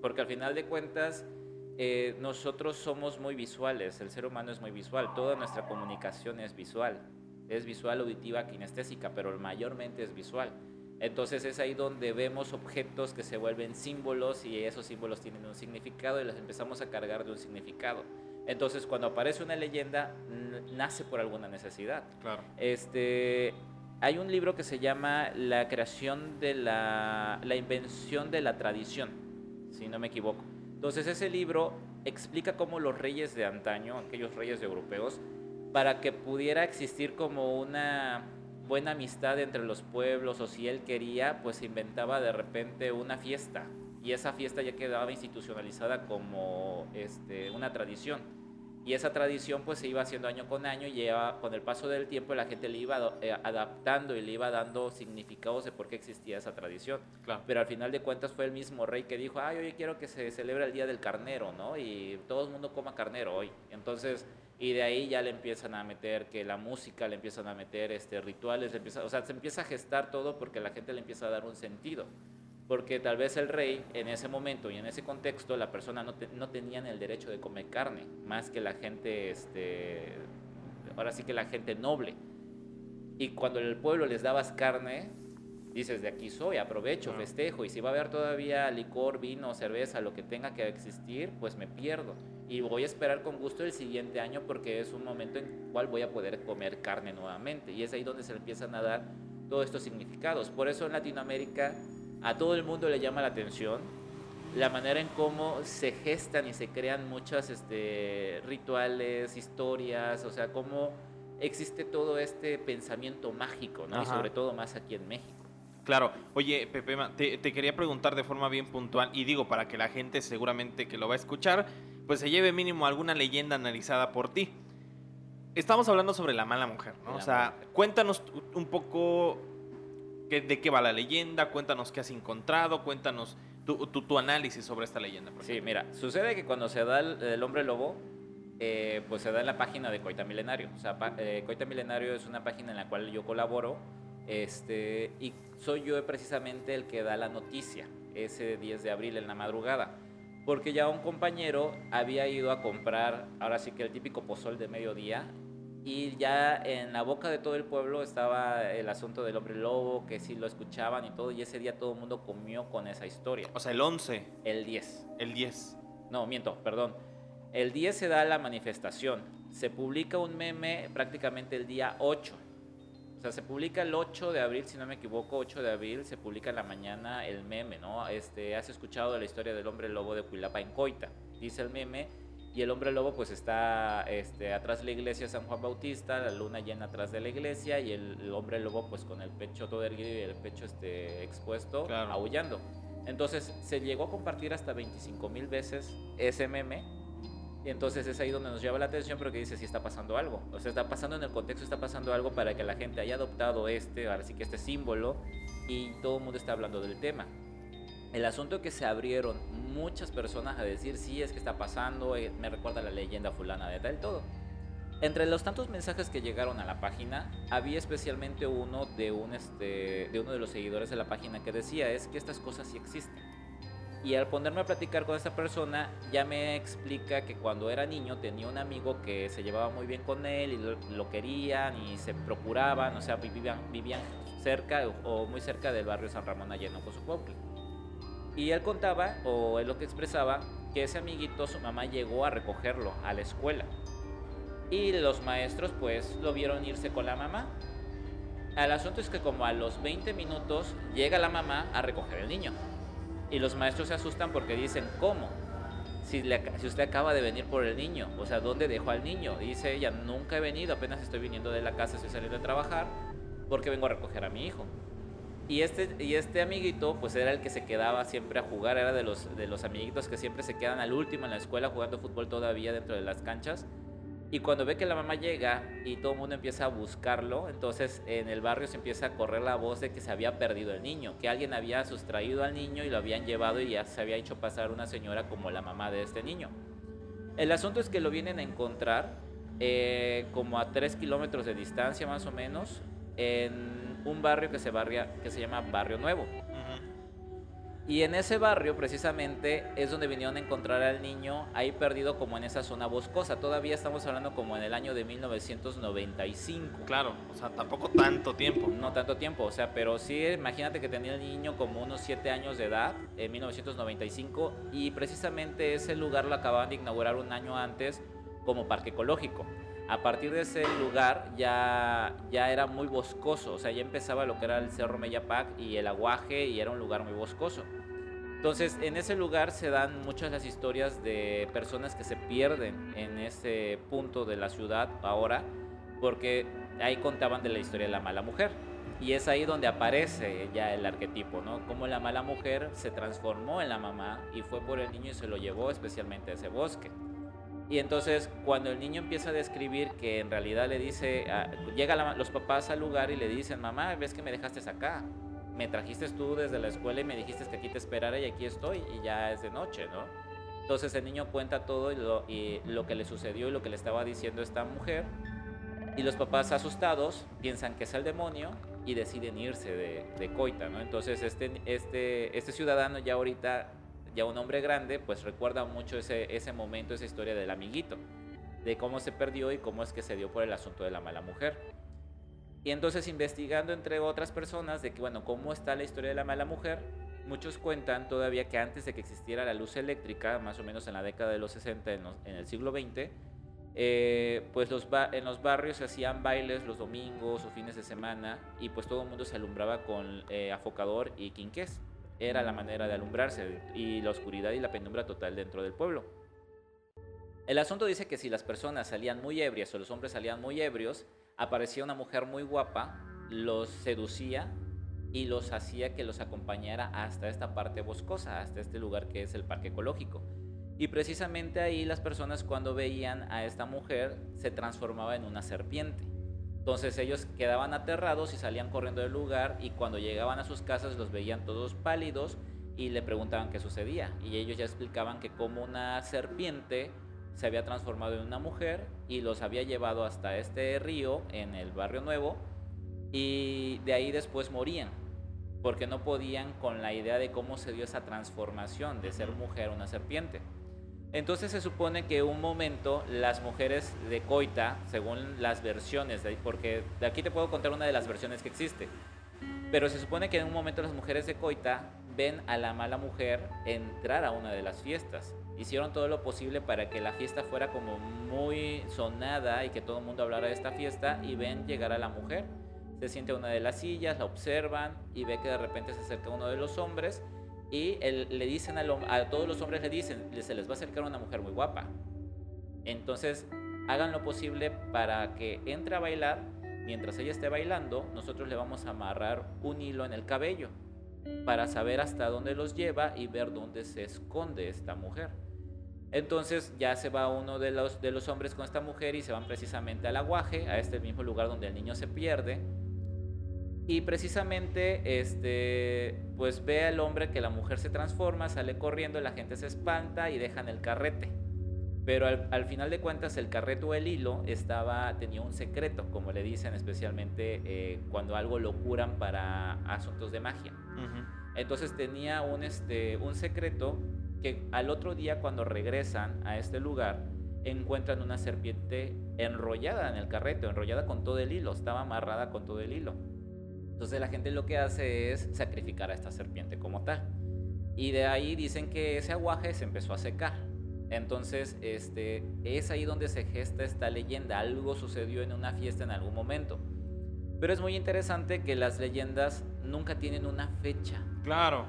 porque al final de cuentas eh, nosotros somos muy visuales, el ser humano es muy visual, toda nuestra comunicación es visual, es visual, auditiva, kinestésica, pero mayormente es visual. Entonces es ahí donde vemos objetos que se vuelven símbolos y esos símbolos tienen un significado y los empezamos a cargar de un significado. Entonces cuando aparece una leyenda nace por alguna necesidad. Claro. Este, hay un libro que se llama La creación de la, la invención de la tradición, si no me equivoco. Entonces ese libro explica cómo los reyes de antaño, aquellos reyes europeos, para que pudiera existir como una buena amistad entre los pueblos o si él quería, pues inventaba de repente una fiesta y esa fiesta ya quedaba institucionalizada como este, una tradición. Y esa tradición pues se iba haciendo año con año y con el paso del tiempo la gente le iba eh, adaptando y le iba dando significados de por qué existía esa tradición. Pero al final de cuentas fue el mismo rey que dijo, ay, hoy quiero que se celebre el Día del Carnero, ¿no? Y todo el mundo coma carnero hoy. Entonces, y de ahí ya le empiezan a meter que la música, le empiezan a meter este, rituales, le empieza, o sea, se empieza a gestar todo porque la gente le empieza a dar un sentido porque tal vez el rey en ese momento y en ese contexto la persona no, no tenían el derecho de comer carne, más que la gente, este, ahora sí que la gente noble. Y cuando el pueblo les dabas carne, dices, de aquí soy, aprovecho, festejo, y si va a haber todavía licor, vino, cerveza, lo que tenga que existir, pues me pierdo. Y voy a esperar con gusto el siguiente año porque es un momento en cual voy a poder comer carne nuevamente. Y es ahí donde se empiezan a dar todos estos significados. Por eso en Latinoamérica a todo el mundo le llama la atención la manera en cómo se gestan y se crean muchas este, rituales, historias, o sea, cómo existe todo este pensamiento mágico, ¿no? Y sobre todo más aquí en México. Claro, oye Pepe, te, te, quería preguntar de forma bien puntual y digo para que la gente seguramente que lo va a escuchar, pues se lleve mínimo alguna leyenda analizada por ti. Estamos hablando sobre la mala mujer, ¿no? o sea, cuéntanos un poco ¿De qué va la leyenda? Cuéntanos qué has encontrado, cuéntanos tu, tu, análisis sobre esta leyenda. sí, mira, sucede que cuando se da el, hombre lobo, eh, pues se da en la página de Coita Milenario. O sea, eh, Coita Milenario es una página en la cual yo colaboro este, y soy yo precisamente el que da la noticia ese 10 de abril en la madrugada. Porque ya un compañero había ido a comprar, ahora sí que el típico pozol de mediodía, y ya en la boca de todo el pueblo estaba el asunto del hombre lobo, que sí lo escuchaban y todo, y ese día todo el mundo comió con esa historia. O sea, el 11. El 10. El 10. No, miento, perdón. El 10 se da la manifestación. Se publica un meme prácticamente el día 8. O sea, se publica el 8 de abril, si no me equivoco, 8 de abril, se publica en la mañana el meme, ¿no? Este, has escuchado la historia del hombre lobo de Cuilapa en Coita. Dice el meme y el hombre lobo pues está este, atrás de la iglesia San Juan Bautista, la luna llena atrás de la iglesia y el, hombre lobo pues con el pecho todo erguido y el pecho este, expuesto, aullando. Entonces se llegó a compartir hasta 25 mil veces ese meme. Y entonces es ahí donde nos llama la atención, pero que dice si está pasando algo. O sea, está pasando en el contexto, está pasando algo para que la gente haya adoptado este, ahora sí que este símbolo, y todo el mundo está hablando del tema. El asunto que se abrieron muchas personas a decir, sí, es que está pasando, eh, me recuerda la leyenda fulana de tal, todo. Entre los tantos mensajes que llegaron a la página, había especialmente uno este, de uno de los seguidores de la página que decía, es que estas cosas sí existen. Y al ponerme a platicar con esta persona, ya me explica que cuando era niño tenía un amigo que se llevaba muy bien con él y lo, querían y se procuraban, o sea, vivían, cerca o muy cerca del barrio San Ramón allá en Ocosopotle. Y él contaba, o él lo que expresaba, que ese amiguito, su mamá llegó a recogerlo a la escuela. Y los maestros pues lo vieron irse con la mamá. El asunto es que como a los 20 minutos llega la mamá a recoger el niño. Y los maestros se asustan porque dicen, ¿cómo? Si, usted acaba de venir por el niño, o sea, ¿dónde dejó al niño? dice ella, nunca he venido, apenas estoy viniendo de la casa, estoy saliendo de trabajar, porque vengo a recoger a mi hijo. Y este, y este amiguito, pues era el que se quedaba siempre a jugar, era de los, de los amiguitos que siempre se quedan al último en la escuela jugando fútbol todavía dentro de las canchas. Y cuando ve que la mamá llega y todo el mundo empieza a buscarlo, entonces en el barrio se empieza a correr la voz de que se había perdido el niño, que alguien había sustraído al niño y lo habían llevado y ya se había hecho pasar una señora como la mamá de este niño. El asunto es que lo vienen a encontrar eh, como a 3 kilómetros de distancia más o menos en un barrio que se, barria, que se llama Barrio Nuevo. Y en ese barrio precisamente es donde vinieron a encontrar al niño ahí perdido como en esa zona boscosa. Todavía estamos hablando como en el año de 1995. Claro, o sea, tampoco tanto tiempo. No tanto tiempo, o sea, pero sí, imagínate que tenía el niño como unos 7 años de edad en 1995 y precisamente ese lugar lo acababan de inaugurar un año antes como parque ecológico. A partir de ese lugar ya, ya era muy boscoso, o sea, ya empezaba lo que era el Cerro Meyapac y el aguaje y era un lugar muy boscoso. Entonces, en ese lugar se dan muchas las historias de personas que se pierden en ese punto de la ciudad ahora, porque ahí contaban de la historia de la mala mujer. Y es ahí donde aparece ya el arquetipo, ¿no? Como la mala mujer se transformó en la mamá y fue por el niño y se lo llevó especialmente a ese bosque. Y entonces cuando el niño empieza a describir que en realidad le dice, llega los papás al lugar y le dicen, mamá, ves que me dejaste acá, me trajiste tú desde la escuela y me dijiste que aquí te esperara y aquí estoy y ya es de noche, ¿no? Entonces el niño cuenta todo y lo, y lo que le sucedió y lo que le estaba diciendo esta mujer y los papás asustados piensan que es el demonio y deciden irse de, de coita, ¿no? Entonces este, este, este ciudadano ya ahorita ya un hombre grande, pues recuerda mucho ese, ese momento, esa historia del amiguito, de cómo se perdió y cómo es que se dio por el asunto de la mala mujer. Y entonces investigando entre otras personas de que, bueno, cómo está la historia de la mala mujer, muchos cuentan todavía que antes de que existiera la luz eléctrica, más o menos en la década de los 60, en, el siglo XX, eh, pues los en los barrios se hacían bailes los domingos o fines de semana y pues todo el mundo se alumbraba con eh, afocador y quinqués era la manera de alumbrarse y la oscuridad y la penumbra total dentro del pueblo. El asunto dice que si las personas salían muy ebrias o los hombres salían muy ebrios, aparecía una mujer muy guapa, los seducía y los hacía que los acompañara hasta esta parte boscosa, hasta este lugar que es el parque ecológico. Y precisamente ahí las personas cuando veían a esta mujer se transformaba en una serpiente. Entonces ellos quedaban aterrados y salían corriendo del lugar y cuando llegaban a sus casas los veían todos pálidos y le preguntaban qué sucedía. Y ellos ya explicaban que como una serpiente se había transformado en una mujer y los había llevado hasta este río en el barrio nuevo y de ahí después morían porque no podían con la idea de cómo se dio esa transformación de ser mujer a una serpiente. Entonces se supone que un momento las mujeres de Coita, según las versiones, porque de aquí te puedo contar una de las versiones que existe, pero se supone que en un momento las mujeres de Coita ven a la mala mujer entrar a una de las fiestas. Hicieron todo lo posible para que la fiesta fuera como muy sonada y que todo el mundo hablara de esta fiesta y ven llegar a la mujer. Se siente a una de las sillas, la observan y ve que de repente se acerca uno de los hombres y le dicen a, todos los hombres, le dicen, se les va a acercar una mujer muy guapa. Entonces, hagan lo posible para que entre a bailar. Mientras ella esté bailando, nosotros le vamos a amarrar un hilo en el cabello para saber hasta dónde los lleva y ver dónde se esconde esta mujer. Entonces ya se va uno de los, de los hombres con esta mujer y se van precisamente al aguaje, a este mismo lugar donde el niño se pierde. Y precisamente, este, pues ve al hombre que la mujer se transforma, sale corriendo, la gente se espanta y dejan el carrete. Pero al, final de cuentas el carrete o el hilo estaba, tenía un secreto, como le dicen especialmente eh, cuando algo lo curan para asuntos de magia. Entonces tenía un, este, un secreto que al otro día cuando regresan a este lugar encuentran una serpiente enrollada en el carrete, enrollada con todo el hilo, estaba amarrada con todo el hilo. Entonces la gente lo que hace es sacrificar a esta serpiente como tal. Y de ahí dicen que ese aguaje se empezó a secar. Entonces, este, es ahí donde se gesta esta leyenda. Algo sucedió en una fiesta en algún momento. Pero es muy interesante que las leyendas nunca tienen una fecha. Claro.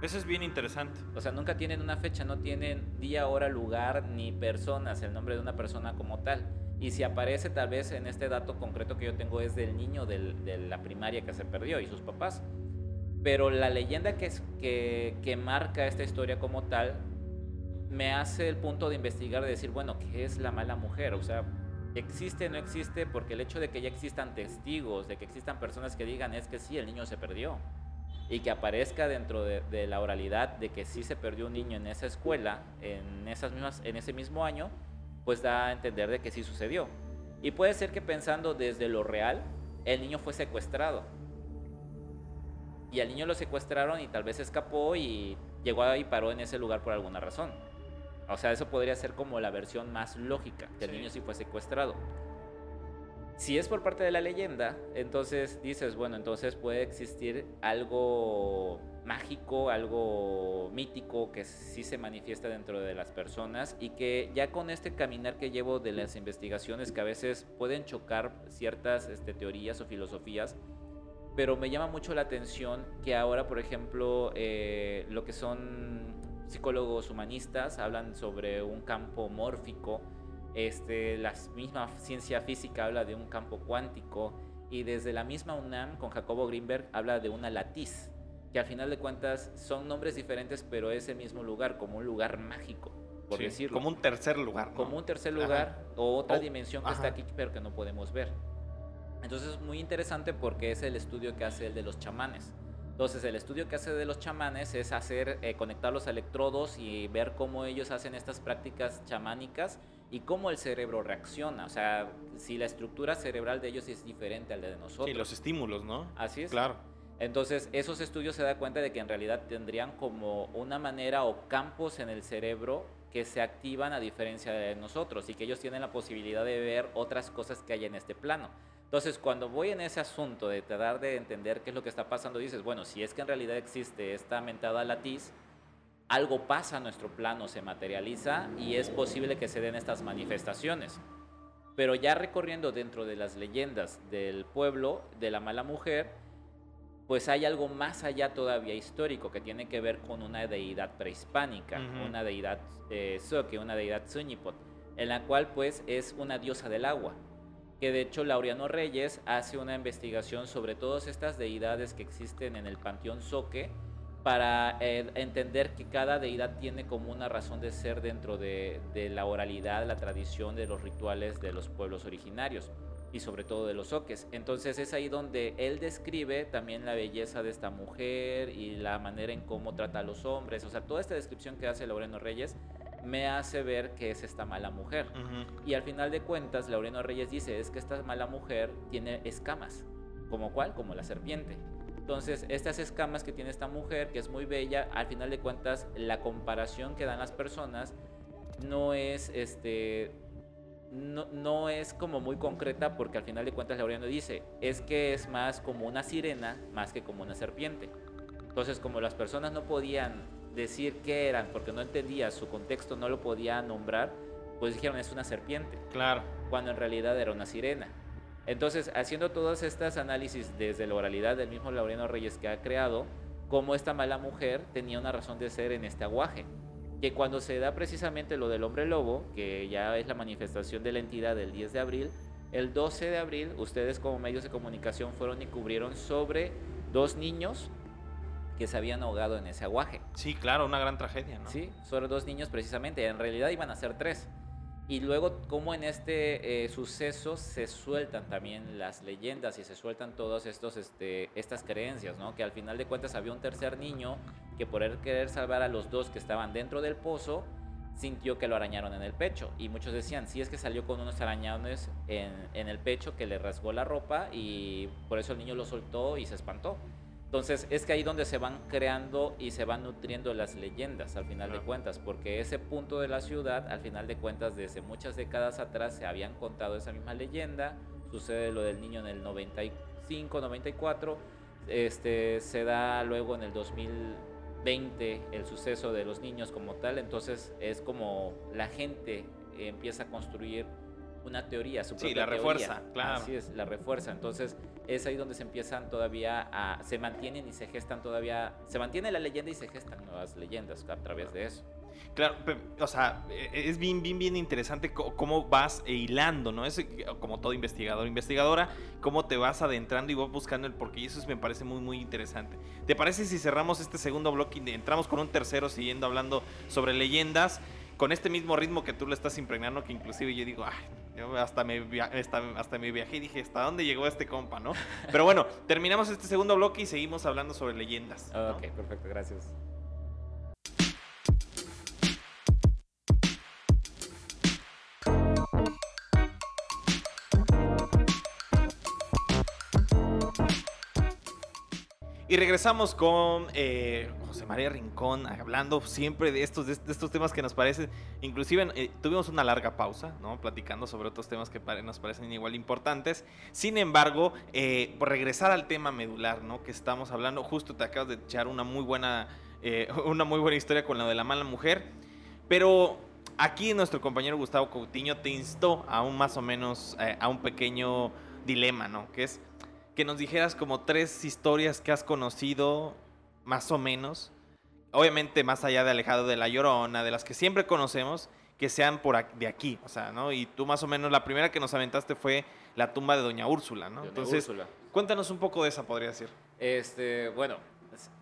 Eso es bien interesante. O sea, nunca tienen una fecha, no tienen día, hora, lugar, ni personas, el nombre de una persona como tal. Y si aparece tal vez en este dato concreto que yo tengo es del niño de la primaria que se perdió y sus papás. Pero la leyenda que, que, que marca esta historia como tal me hace el punto de investigar, de decir, bueno, ¿qué es la mala mujer? O sea, ¿existe o no existe? Porque el hecho de que ya existan testigos, de que existan personas que digan es que sí, el niño se perdió y que aparezca dentro de, la oralidad de que sí se perdió un niño en esa escuela, en, esas mismas, en ese mismo año, pues da a entender de que sí sucedió. Y puede ser que pensando desde lo real, el niño fue secuestrado. Y al niño lo secuestraron y tal vez escapó y llegó ahí y paró en ese lugar por alguna razón. O sea, eso podría ser como la versión más lógica, que el niño sí fue secuestrado. Si es por parte de la leyenda, entonces dices, bueno, entonces puede existir algo mágico, algo mítico que sí se manifiesta dentro de las personas y que ya con este caminar que llevo de las investigaciones que a veces pueden chocar ciertas este, teorías o filosofías, pero me llama mucho la atención que ahora, por ejemplo, eh, lo que son psicólogos humanistas hablan sobre un campo mórfico este, la misma ciencia física habla de un campo cuántico y desde la misma UNAM con Jacobo Greenberg habla de una latiz, que al final de cuentas son nombres diferentes, pero es el mismo lugar, como un lugar mágico, por decirlo. Como un tercer lugar. Como un tercer lugar o otra dimensión que está aquí, pero que no podemos ver. Entonces es muy interesante porque es el estudio que hace el de los chamanes. Entonces el estudio que hace de los chamanes es hacer, eh, conectar los electrodos y ver cómo ellos hacen estas prácticas chamánicas y cómo el cerebro reacciona. O sea, si la estructura cerebral de ellos es diferente al de nosotros. Sí, los estímulos, ¿no? Así es. Claro. Entonces, esos estudios se dan cuenta de que en realidad tendrían como una manera o campos en el cerebro que se activan a diferencia de nosotros y que ellos tienen la posibilidad de ver otras cosas que hay en este plano. Entonces, cuando voy en ese asunto de tratar de entender qué es lo que está pasando, dices, bueno, si es que en realidad existe esta mentada latiz, algo pasa, nuestro plano se materializa y es posible que se den estas manifestaciones. Pero ya recorriendo dentro de las leyendas del pueblo, de la mala mujer, pues hay algo más allá todavía histórico que tiene que ver con una deidad prehispánica, una deidad eh, Soque, una deidad Suñipot, en la cual pues es una diosa del agua. Que de hecho Laureano Reyes hace una investigación sobre todas estas deidades que existen en el panteón Soque para eh, entender que cada deidad tiene como una razón de ser dentro de, la oralidad, la tradición de los rituales de los pueblos originarios y sobre todo de los oques. Entonces es ahí donde él describe también la belleza de esta mujer y la manera en cómo trata a los hombres. O sea, toda esta descripción que hace Laureno Reyes me hace ver que es esta mala mujer. Y al final de cuentas, Laureno Reyes dice, es que esta mala mujer tiene escamas. ¿Como cuál? Como la serpiente. Entonces, estas escamas que tiene esta mujer, que es muy bella, al final de cuentas, la comparación que dan las personas no es este. No, es como muy concreta porque al final de cuentas Laureano dice, es que es más como una sirena más que como una serpiente. Entonces como las personas no podían decir qué eran porque no entendía su contexto, no lo podían nombrar, pues dijeron es una serpiente. Claro. Cuando en realidad era una sirena. Entonces, haciendo todos estos análisis desde la oralidad del mismo Laureano Reyes que ha creado, cómo esta mala mujer tenía una razón de ser en este aguaje. Que cuando se da precisamente lo del hombre lobo, que ya es la manifestación de la entidad del 10 de abril, el 12 de abril ustedes como medios de comunicación fueron y cubrieron sobre dos niños que se habían ahogado en ese aguaje. Sí, claro, una gran tragedia, ¿no? Sí, sobre dos niños precisamente. En realidad iban a ser tres Y luego, como en este eh, suceso se sueltan también las leyendas y se sueltan todas estos, este, estas creencias, ¿no? Que al final de cuentas había un tercer niño que por querer salvar a los dos que estaban dentro del pozo, sintió que lo arañaron en el pecho. Y muchos decían, sí es que salió con unos arañones en, en el pecho que le rasgó la ropa y por eso el niño lo soltó y se espantó. Entonces es que ahí donde se van creando y se van nutriendo las leyendas al final de cuentas, porque ese punto de la ciudad, al final de cuentas, desde muchas décadas atrás se habían contado esa misma leyenda, sucede lo del niño en el 95, 94, este, se da luego en el 2020 el suceso de los niños como tal, entonces es como la gente empieza a construir una teoría, su propia Sí, la refuerza, claro. Así es, la refuerza. Entonces, es ahí donde se empiezan todavía a. se mantienen y se gestan todavía. se mantiene la leyenda y se gestan nuevas leyendas a través de eso. Claro, o sea, e, es bien, bien, bien interesante cómo vas hilando, ¿no? Es como todo investigador, investigadora, cómo te vas adentrando y vas buscando el porqué. Y eso me parece muy, muy interesante. ¿Te parece si cerramos este segundo bloque y entramos con un tercero siguiendo hablando sobre leyendas? Con este mismo ritmo que tú le estás impregnando, que inclusive yo digo, ay, hasta me, hasta, hasta me viajé y dije, ¿hasta dónde llegó este compa, no? Pero bueno, terminamos este segundo bloque y seguimos hablando sobre leyendas. Ok, perfecto, gracias. Regresamos con eh, José María Rincón, hablando siempre de estos, de estos temas que nos parecen, inclusive eh, tuvimos una larga pausa, ¿no? Platicando sobre otros temas que nos parecen igual importantes. Sin embargo, eh, por regresar al tema medular, ¿no? Que estamos hablando, justo te acabas de echar una muy buena, [laughs] una muy buena historia con lo de la mala mujer, pero aquí nuestro compañero Gustavo Coutinho te instó a un más o menos, a un pequeño dilema, ¿no? Que es que nos dijeras como tres historias que has conocido, más o menos. Obviamente más allá de Alejado de la Llorona, de las que siempre conocemos, que sean por de aquí, o sea, ¿no? Y tú más o menos, la primera que nos aventaste fue la tumba de Doña Úrsula, ¿no? Entonces, cuéntanos un poco de esa, podría decir. Este, bueno,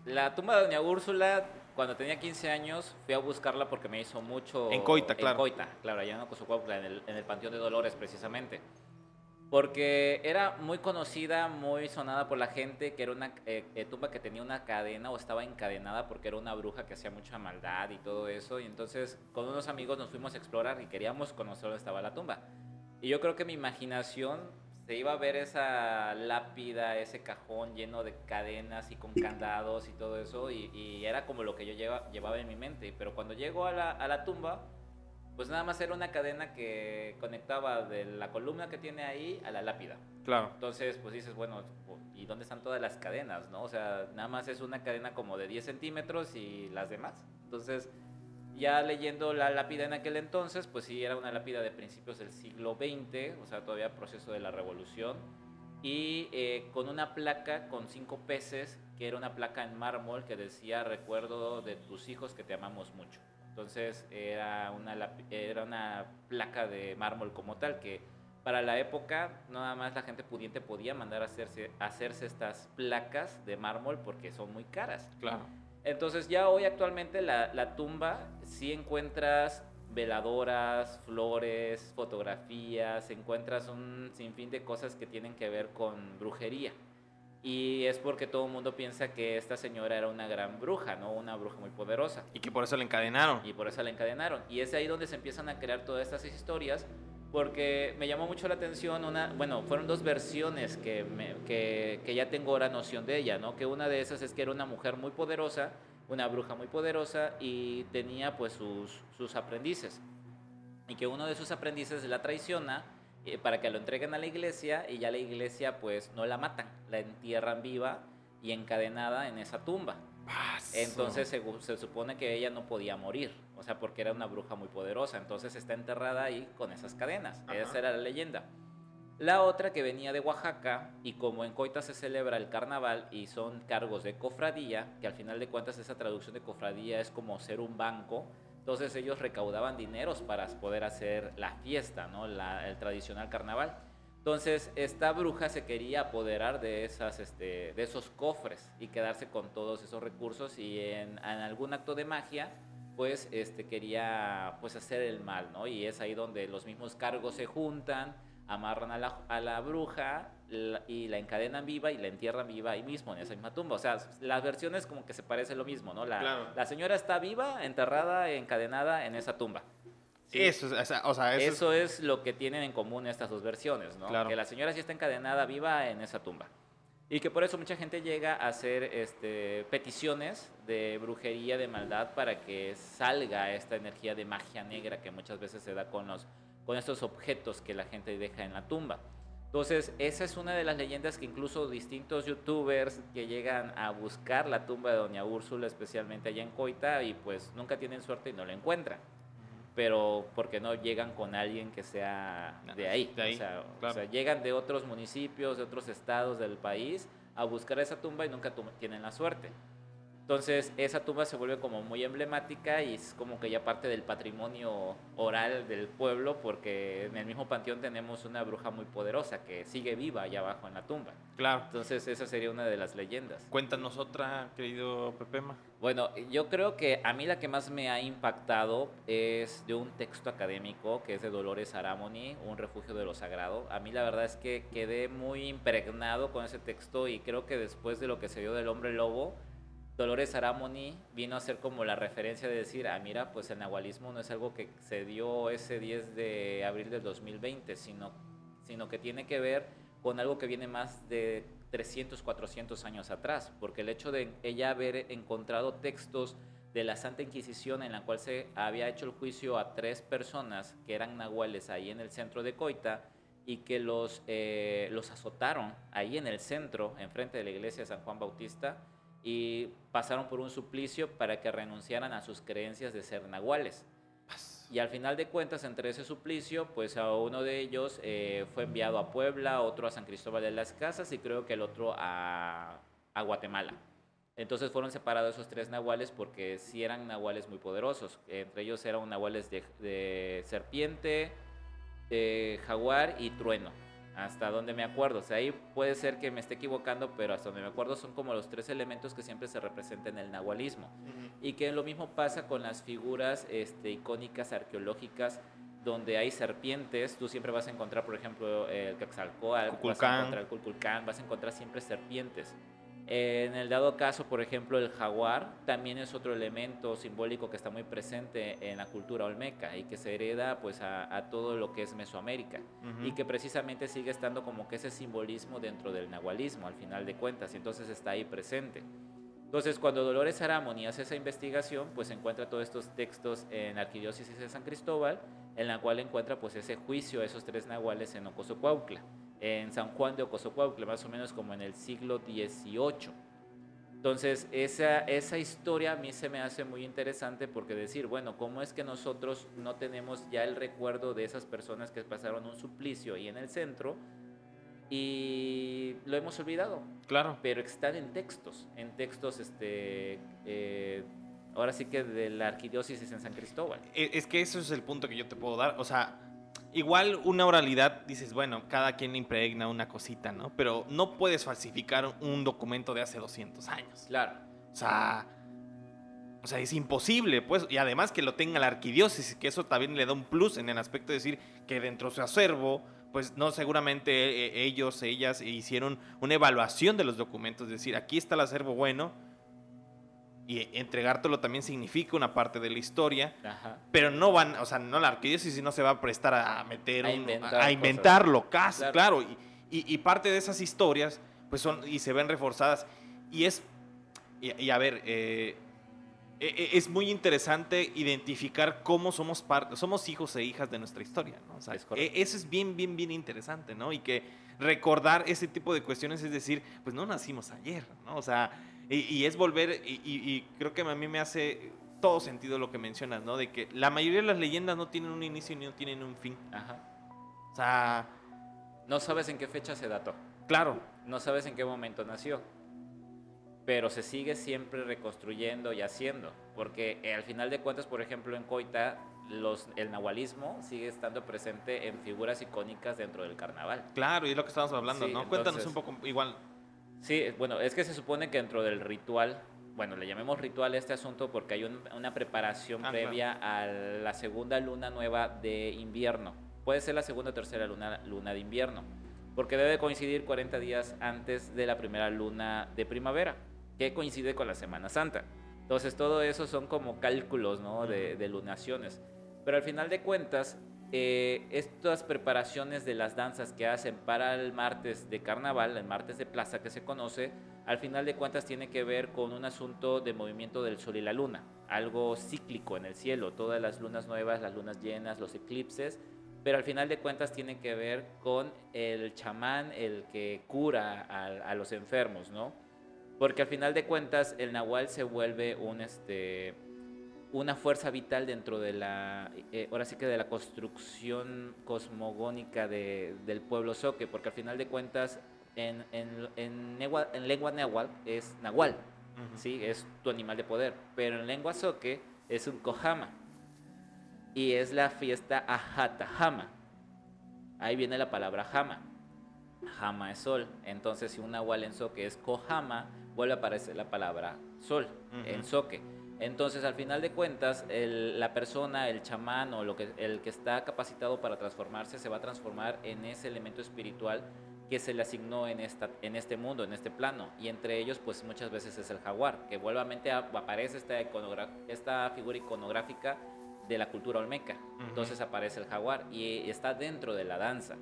la tumba de Doña Úrsula, cuando tenía 15 años, fui a buscarla porque me hizo mucho... En Coita, claro. En Coita, claro, allá en en el, en el Panteón de Dolores, precisamente porque era muy conocida, muy sonada por la gente, que era una eh, eh, tumba que tenía una cadena o estaba encadenada porque era una bruja que hacía mucha maldad y todo eso. Y entonces con unos amigos nos fuimos a explorar y queríamos conocer dónde estaba la tumba. Y yo creo que mi imaginación se iba a ver esa lápida, ese cajón lleno de cadenas y con candados y todo eso. Y, era como lo que yo llevaba en mi mente. Pero cuando llego a la, a la tumba pues nada más era una cadena que conectaba de la columna que tiene ahí a la lápida. Claro. Entonces, pues dices, bueno, ¿y dónde están todas las cadenas, no? O sea, nada más es una cadena como de 10 centímetros y las demás. Entonces, ya leyendo la lápida en aquel entonces, pues sí, era una lápida de principios del siglo XX, o sea, todavía proceso de la revolución, y eh, con una placa con cinco peces, que era una placa en mármol que decía, recuerdo de tus hijos que te amamos mucho. Entonces era una, era una placa de mármol como tal que para la época nada más la gente pudiente podía mandar a hacerse, hacerse estas placas de mármol porque son muy caras. Claro. Entonces ya hoy actualmente la, la tumba sí encuentras veladoras, flores, fotografías, encuentras un sinfín de cosas que tienen que ver con brujería. Y es porque todo el mundo piensa que esta señora era una gran bruja, ¿no? Una bruja muy poderosa. Y que por eso la encadenaron. Y por eso la encadenaron. Y es ahí donde se empiezan a crear todas estas historias, porque me llamó mucho la atención una, bueno, fueron dos versiones que, me, que, que ya tengo ahora noción de ella, ¿no? Que una de esas es que era una mujer muy poderosa, una bruja muy poderosa y tenía pues sus, sus aprendices. Y que uno de sus aprendices la traiciona eh, para que lo entreguen a la iglesia y ya la iglesia pues no la matan, la entierran viva y encadenada en esa tumba. Entonces se, se, supone que ella no podía morir, o sea, porque era una bruja muy poderosa, entonces está enterrada ahí con esas cadenas. Esa era la leyenda. La otra que venía de Oaxaca y como en Coita se celebra el carnaval y son cargos de cofradía, que al final de cuentas esa traducción de cofradía es como ser un banco, entonces ellos recaudaban dineros para poder hacer la fiesta, ¿no? el tradicional carnaval. Entonces esta bruja se quería apoderar este, de esos cofres y quedarse con todos esos recursos y en, algún acto de magia pues este, quería pues hacer el mal, ¿no? Y es ahí donde los mismos cargos se juntan, amarran a la, a la bruja y la encadenan viva y la entierran viva ahí mismo, en esa misma tumba. O sea, las versiones como que se parece lo mismo, ¿no? La, la señora está viva, enterrada, encadenada en esa tumba. Eso, o sea, eso, es... lo que tienen en común estas dos versiones, ¿no? Que la señora sí está encadenada viva en esa tumba. Y que por eso mucha gente llega a hacer este, peticiones de brujería, de maldad, para que salga esta energía de magia negra que muchas veces se da con, los, con estos objetos que la gente deja en la tumba. Entonces, esa es una de las leyendas que incluso distintos youtubers que llegan a buscar la tumba de Doña Úrsula, especialmente allá en Coita, y pues nunca tienen suerte y no la encuentran pero porque no llegan con alguien que sea de ahí. o, sea, llegan de otros municipios, de otros estados del país a buscar esa tumba y nunca tienen la suerte. Entonces esa tumba se vuelve como muy emblemática y es como que ya parte del patrimonio oral del pueblo porque en el mismo panteón tenemos una bruja muy poderosa que sigue viva allá abajo en la tumba. Claro. Entonces esa sería una de las leyendas. Cuéntanos otra, querido Pepema. Bueno, yo creo que a mí la que más me ha impactado es de un texto académico que es de Dolores Aramoni, Un refugio de lo sagrado. A mí la verdad es que quedé muy impregnado con ese texto y creo que después de lo que se dio del hombre lobo, Dolores Aramoni vino a ser como la referencia de decir, ah, mira, pues el nahualismo no es algo que se dio ese 10 de abril del 2020, sino, sino que tiene que ver con algo que viene más de 300, 400 años atrás, porque el hecho de ella haber encontrado textos de la Santa Inquisición en la cual se había hecho el juicio a tres personas que eran nahuales ahí en el centro de Coita y que los, eh, los azotaron ahí en el centro, enfrente de la iglesia de San Juan Bautista, y pasaron por un suplicio para que renunciaran a sus creencias de ser nahuales. Y al final de cuentas, entre ese suplicio, pues a uno de ellos eh, fue enviado a Puebla, otro a San Cristóbal de las Casas y creo que el otro a, a Guatemala. Entonces fueron separados esos tres nahuales porque sí eran nahuales muy poderosos. Entre ellos eran nahuales de, de serpiente, de jaguar y trueno hasta donde me acuerdo. O sea, ahí puede ser que me esté equivocando, pero hasta donde me acuerdo son como los tres elementos que siempre se representan en el nahualismo. Y que lo mismo pasa con las figuras este, icónicas arqueológicas donde hay serpientes, tú siempre vas a encontrar, por ejemplo, el Quetzalcóatl, vas a encontrar el Culculcán, vas a encontrar siempre serpientes. En el dado caso, por ejemplo, el jaguar también es otro elemento simbólico que está muy presente en la cultura olmeca y que se hereda pues a, todo lo que es Mesoamérica y que precisamente sigue estando como que ese simbolismo dentro del nahualismo al final de cuentas, y entonces está ahí presente. Entonces, cuando Dolores Aramoni hace esa investigación, pues encuentra todos estos textos en la Arquidiócesis de San Cristóbal, en la cual encuentra pues ese juicio a esos tres nahuales en Ocosocuautla en San Juan de Ocosocuautle, más o menos como en el siglo XVIII. Entonces, esa, esa historia a mí se me hace muy interesante porque decir, bueno, ¿cómo es que nosotros no tenemos ya el recuerdo de esas personas que pasaron un suplicio ahí en el centro y lo hemos olvidado? Claro. Pero están en textos, en textos, este, eh, ahora sí que de la arquidiócesis en San Cristóbal. E, es que eso es el punto que yo te puedo dar. O sea, igual una oralidad, dices, bueno, cada quien impregna una cosita, ¿no? Pero no puedes falsificar un documento de hace 200 años. Claro. O sea, o sea, es imposible, pues, y además que lo tenga la arquidiócesis, que eso también le da un plus en el aspecto de decir que dentro de su acervo, pues no seguramente eh, ellos, ellas hicieron una evaluación de los documentos, es decir, aquí está el acervo bueno, y entregártelo también significa una parte de la historia, pero no van, o sea, no la arquidiócesis no se va a prestar a meter, a, inventarlo, casi, claro, y, parte de esas historias, pues son, y se ven reforzadas, y es, y, a ver, eh, e, e, es muy interesante identificar cómo somos parte, somos hijos e hijas de nuestra historia, ¿no? O sea, e, eso es bien, bien, bien interesante, ¿no? Y que recordar ese tipo de cuestiones es decir, pues no nacimos ayer, ¿no? O sea, y, es volver, y, creo que a mí me hace todo sentido lo que mencionas, ¿no? De que la mayoría de las leyendas no tienen un inicio ni no tienen un fin. Ajá. O sea... No sabes en qué fecha se dató. Claro. No sabes en qué momento nació. Pero se sigue siempre reconstruyendo y haciendo. Porque eh, al final de cuentas, por ejemplo, en Coita, los, el nahualismo sigue estando presente en figuras icónicas dentro del carnaval. Claro, y es lo que estamos hablando, ¿no? Cuéntanos un poco, igual, Sí, bueno, es que se supone que dentro del ritual bueno, le llamemos ritual a este asunto porque hay una preparación Ah, previa a la segunda luna nueva de invierno. Puede ser la segunda o tercera luna, luna de invierno, porque debe coincidir 40 días antes de la primera luna de primavera, que coincide con la Semana Santa. Entonces, todo eso son como cálculos ¿no? de, de lunaciones. Pero al final de cuentas, eh, estas preparaciones de las danzas que hacen para el martes de carnaval, el martes de plaza que se conoce, al final de cuentas tiene que ver con un asunto de movimiento del sol y la luna, algo cíclico en el cielo, todas las lunas nuevas, las lunas llenas, los eclipses, pero al final de cuentas tiene que ver con el chamán, el que cura a, a los enfermos, ¿no? Porque al final de cuentas el nahual se vuelve un este una fuerza vital dentro de la, eh, ahora sí que de la construcción cosmogónica de, del pueblo Soque, porque al final de cuentas en, en, en, en lengua náhuatl es nahual. ¿sí? es tu animal de poder, pero en lengua Soque es un kohama y es la fiesta Ahatahama. Ahí viene la palabra jama. Jama es sol. Entonces, si un nahual en soque es kohama, vuelve a aparecer la palabra sol en soque. Entonces, al final de cuentas, el- la persona, el chamán o lo que, el que está capacitado para transformarse, se va a transformar en ese elemento espiritual que se le asignó en, esta, en este mundo, en este plano. Y entre ellos, pues muchas veces es el jaguar, que vuelvamente aparece esta, esta figura iconográfica de la cultura olmeca. Entonces aparece el jaguar y está dentro de la danza.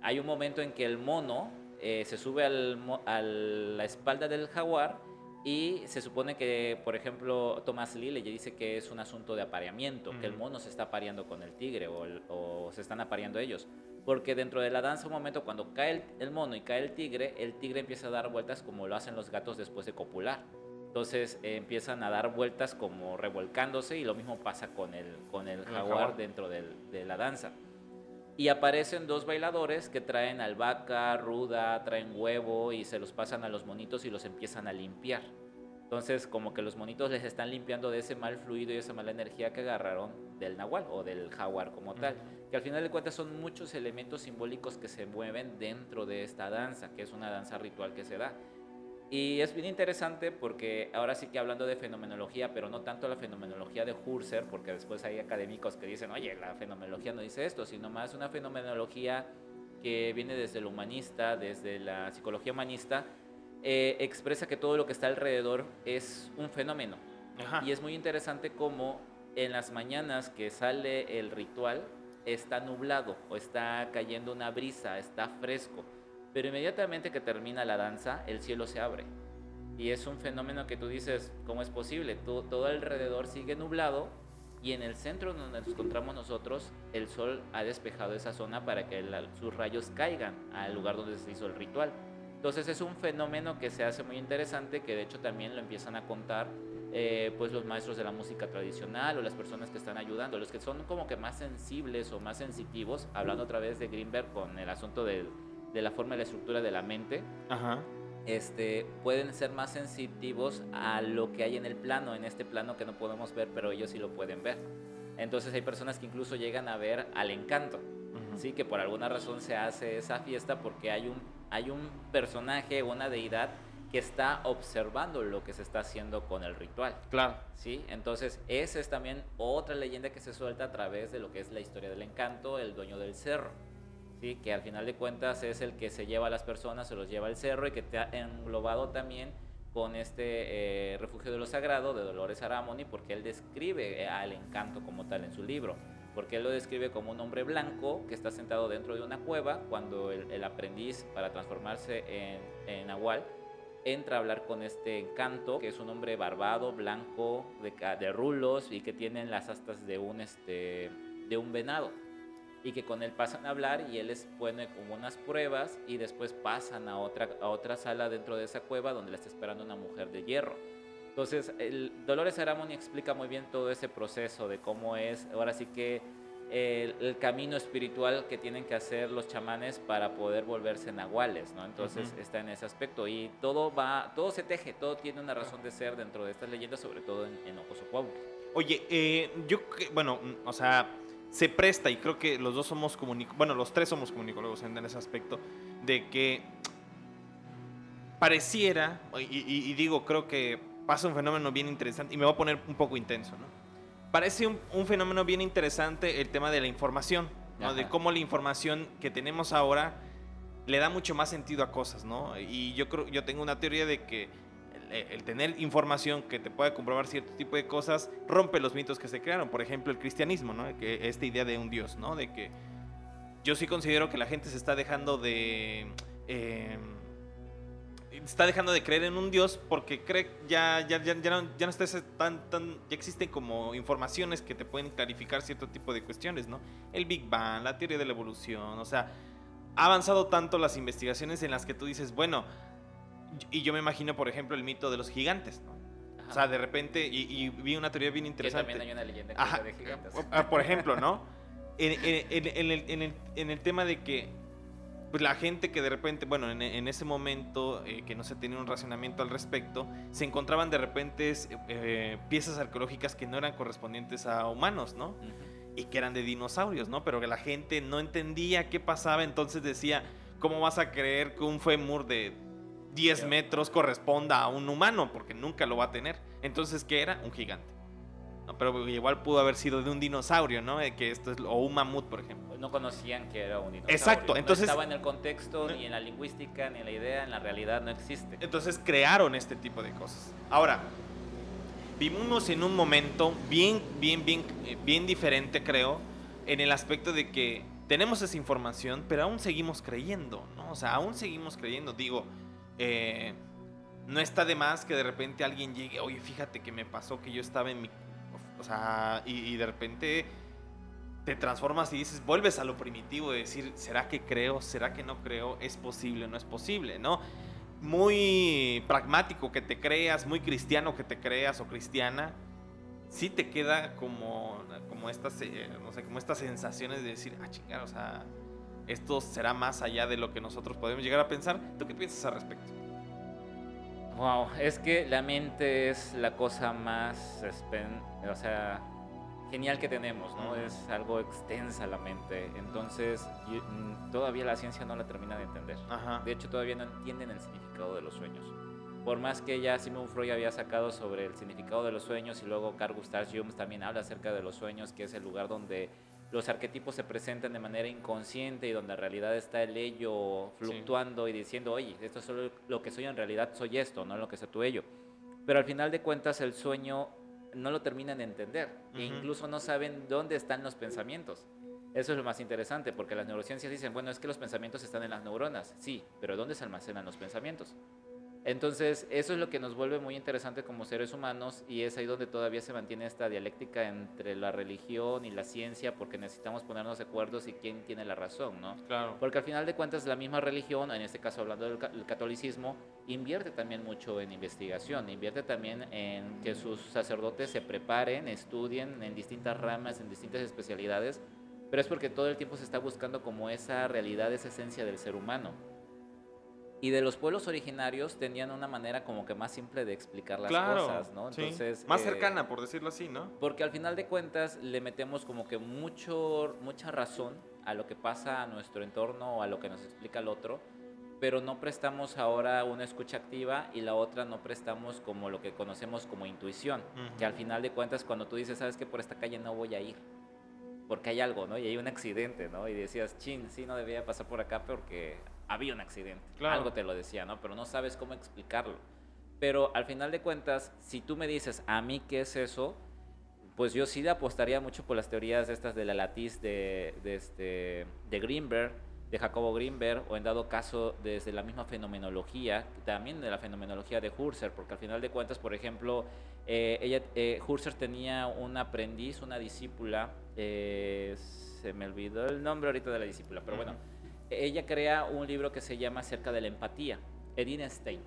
Hay un momento en que el mono eh, se sube al a la espalda del jaguar y se supone que, por ejemplo, Thomas Lee le dice que es un asunto de apareamiento, que el mono se está apareando con el tigre o, el- o se están apareando ellos. Porque dentro de la danza, un momento cuando cae el, el mono y cae el tigre, el tigre empieza a dar vueltas como lo hacen los gatos después de copular. Entonces eh, empiezan a dar vueltas como revolcándose y lo mismo pasa con el, con el El jaguar jaguar. dentro del- de la danza. Y aparecen dos bailadores que traen albahaca, ruda, traen huevo y se los pasan a los monitos y los empiezan a limpiar. Entonces, como que los monitos les están limpiando de ese mal fluido y esa mala energía que agarraron del nahual o del jaguar como tal. Que al final de cuentas son muchos elementos simbólicos que se mueven dentro de esta danza, que es una danza ritual que se da. Y es bien interesante porque ahora sí que hablando de fenomenología, pero no tanto la fenomenología de Husserl, porque después hay académicos que dicen, oye, la fenomenología no dice esto, sino más una fenomenología que viene desde lo humanista, desde la psicología humanista, eh, expresa que todo lo que está alrededor es un fenómeno. Ajá. Y es muy interesante cómo en las mañanas que sale el ritual está nublado o está cayendo una brisa, está fresco. Pero inmediatamente que termina la danza, el cielo se abre. Y es un fenómeno que tú dices, ¿cómo es posible? Todo, alrededor sigue nublado y en el centro donde nos encontramos nosotros, el sol ha despejado esa zona para que sus rayos caigan al lugar donde se hizo el ritual. Entonces es un fenómeno que se hace muy interesante, que de hecho también lo empiezan a contar eh, pues los maestros de la música tradicional o las personas que están ayudando, los que son como que más sensibles o más sensitivos, hablando otra vez de Greenberg con el asunto del- de la forma y la estructura de la mente, Ajá. este, pueden ser más sensitivos a lo que hay en el plano, en este plano que no podemos ver, pero ellos sí lo pueden ver. Entonces hay personas que incluso llegan a ver al encanto. ¿sí? que por alguna razón se hace esa fiesta porque hay un, hay un personaje, una deidad que está observando lo que se está haciendo con el ritual. Claro. ¿sí? Entonces, esa es también otra leyenda que se suelta a través de lo que es la historia del encanto, el dueño del cerro, ¿sí? Que al final de cuentas es el que se lleva a las personas, se los lleva al cerro y que te ha englobado también con este eh, refugio de lo sagrado de Dolores Aramoni, porque él describe eh, al encanto como tal en su libro, porque él lo describe como un hombre blanco que está sentado dentro de una cueva cuando el, el aprendiz para transformarse en, en Nahual entra a hablar con este encanto, que es un hombre barbado, blanco, de, de rulos y que tiene las astas de un, este, de un venado. Y que con él pasan a hablar y él les pone como unas pruebas y después pasan a otra, a otra sala dentro de esa cueva donde le está esperando una mujer de hierro. Entonces, el Dolores Aramoni explica muy bien todo ese proceso de cómo es, ahora sí que el, el camino espiritual que tienen que hacer los chamanes para poder volverse nahuales, ¿no? Entonces Ujú. está en ese aspecto y todo va, todo se teje, todo tiene una razón de ser dentro de estas leyendas, sobre todo en, en Ocosocuautla. Oye, eh, yo, bueno, o sea, se presta y creo que los dos somos comunicólogos, bueno, los tres somos comunicólogos en, en ese aspecto, de que pareciera, y, y- y digo, creo que pasa un fenómeno bien interesante y me voy a poner un poco intenso, ¿no? Parece un, un fenómeno bien interesante el tema de la información, ¿no? De cómo la información que tenemos ahora le da mucho más sentido a cosas, ¿no? Y yo creo, yo tengo una teoría de que el, el tener información que te pueda comprobar cierto tipo de cosas rompe los mitos que se crearon. Por ejemplo, el cristianismo, ¿no? Que esta idea de un Dios, ¿no? De que yo sí considero que la gente se está dejando de... eh, está dejando de creer en un Dios porque cree ya, ya, ya, ya no, ya no está tan, tan... Ya existen como informaciones que te pueden clarificar cierto tipo de cuestiones, ¿no? El Big Bang, la teoría de la evolución, o sea, ha avanzado tanto las investigaciones en las que tú dices, bueno, y yo me imagino, por ejemplo, el mito de los gigantes, ¿no? O sea, de repente, y, y vi una teoría bien Que interesante. también hay una leyenda Ajá, de gigantes. ah, por ejemplo, ¿no? En, en- en- en el, en el- en el tema de que pues, la gente que de repente, bueno, en, ese momento eh, que no se tenía un racionamiento al respecto, se encontraban de repente eh, piezas arqueológicas que no eran correspondientes a humanos, ¿no? Y que eran de dinosaurios, ¿no? Pero que la gente no entendía qué pasaba, entonces decía, ¿cómo vas a creer que un fémur de 10 Ya. metros corresponda a un humano? Porque nunca lo va a tener. Entonces, ¿qué era? Un gigante. No, pero igual pudo haber sido de un dinosaurio, ¿no? Que esto es, o un mamut, por ejemplo. No conocían que era un dinosaurio. Exacto, No entonces- estaba en el contexto, No. ni en la lingüística, ni en la idea, en la realidad no existe. Entonces crearon este tipo de cosas. Ahora, vivimos en un momento bien, bien, bien, eh, bien diferente, creo, en el aspecto de que tenemos esa información, pero aún seguimos creyendo, ¿no? O sea, aún seguimos creyendo. Digo, eh, no está de más que de repente alguien llegue, oye, fíjate que me pasó que yo estaba en mi... O sea, y, de repente te transformas y dices, vuelves a lo primitivo de decir, ¿será que creo? ¿Será que no creo? ¿Es posible? ¿No es posible? ¿No? Muy pragmático que te creas, muy cristiano que te creas o cristiana, sí te queda como, como, estas, eh, no sé, como estas sensaciones de decir, ah, chingar, o sea, esto será más allá de lo que nosotros podemos llegar a pensar. ¿Tú qué piensas al respecto? Wow, es que la mente es la cosa más, o sea, genial que tenemos, ¿no? Ujú. Es algo extensa la mente. Entonces, y- mm, todavía la ciencia no la termina de entender. Ajá. De hecho, todavía no entienden el significado de los sueños. Por más que ya Sigmund Freud había sacado sobre el significado de los sueños y luego Carl Gustav Jung también habla acerca de los sueños, que es el lugar donde los arquetipos se presentan de manera inconsciente y donde en realidad está el ello fluctuando y diciendo, oye, esto es solo lo que soy en realidad, soy esto, no lo que sea tu ello. Pero al final de cuentas el sueño no lo terminan de entender e incluso no saben dónde están los pensamientos. Eso es lo más interesante, porque las neurociencias dicen, bueno, es que los pensamientos están en las neuronas. Sí, pero ¿dónde se almacenan los pensamientos? Entonces, eso es lo que nos vuelve muy interesante como seres humanos y es ahí donde todavía se mantiene esta dialéctica entre la religión y la ciencia, porque necesitamos ponernos de acuerdo y quién tiene la razón, ¿no? Claro. Porque al final de cuentas la misma religión, en este caso hablando del ca- el catolicismo, invierte también mucho en investigación, invierte también en que sus sacerdotes se preparen, estudien en distintas ramas, en distintas especialidades, pero es porque todo el tiempo se está buscando como esa realidad, esa esencia del ser humano. Y de los pueblos originarios tenían una manera como que más simple de explicar las claro. cosas, ¿no? sí. Entonces, Más eh, cercana, por decirlo así, ¿no? porque al final de cuentas le metemos como que mucho, mucha razón a lo que pasa a nuestro entorno o a lo que nos explica el otro, pero no prestamos ahora una escucha activa y la otra no prestamos como lo que conocemos como intuición, Ujú. que al final de cuentas cuando tú dices, sabes que por esta calle no voy a ir, porque hay algo, ¿no? Y hay un accidente, ¿no? Y decías, chin, sí, no debía pasar por acá porque había un accidente. Claro. Algo te lo decía, ¿no? Pero no sabes cómo explicarlo. Pero al final de cuentas, si tú me dices, a mí qué es eso, pues yo sí le apostaría mucho por las teorías estas de la latiz de, de, este, de Greenberg, de Jacobo Greenberg, o en dado caso desde la misma fenomenología, también de la fenomenología de Husserl, porque al final de cuentas, por ejemplo, eh, ella, eh, Husserl tenía un aprendiz, una discípula, eh, se me olvidó el nombre ahorita de la discípula, pero bueno, ella crea un libro que se llama Acerca de la empatía, Edith Stein.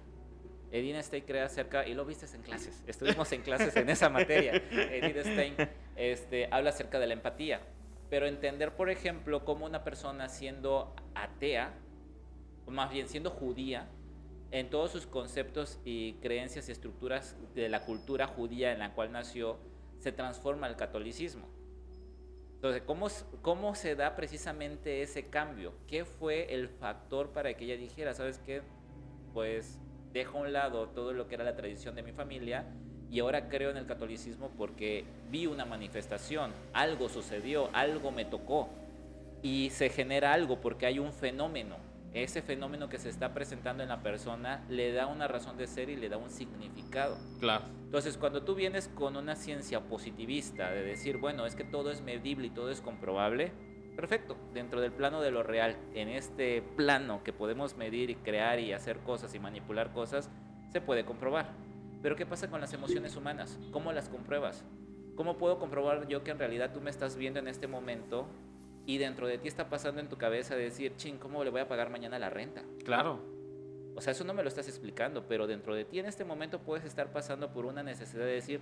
Edith Stein crea acerca, y lo viste en clases, estuvimos en clases en esa materia. Edith Stein este, habla acerca de la empatía, pero entender, por ejemplo, cómo una persona siendo atea, o más bien siendo judía, en todos sus conceptos y creencias y estructuras de la cultura judía en la cual nació, se transforma al catolicismo. Entonces, ¿cómo, ¿cómo se da precisamente ese cambio? ¿Qué fue el factor para que ella dijera, sabes qué? Pues dejo a un lado todo lo que era la tradición de mi familia y ahora creo en el catolicismo porque vi una manifestación, algo sucedió, algo me tocó y se genera algo porque hay un fenómeno. Ese fenómeno que se está presentando en la persona le da una razón de ser y le da un significado. Claro. Entonces, cuando tú vienes con una ciencia positivista de decir, bueno, es que todo es medible y todo es comprobable, perfecto, dentro del plano de lo real, en este plano que podemos medir y crear y hacer cosas y manipular cosas, se puede comprobar. Pero ¿qué pasa con las emociones humanas? ¿Cómo las compruebas? ¿Cómo puedo comprobar yo que en realidad tú me estás viendo en este momento y dentro de ti está pasando en tu cabeza decir, ching, ¿cómo le voy a pagar mañana la renta? Claro. O sea, eso no me lo estás explicando, pero dentro de ti en este momento puedes estar pasando por una necesidad de decir,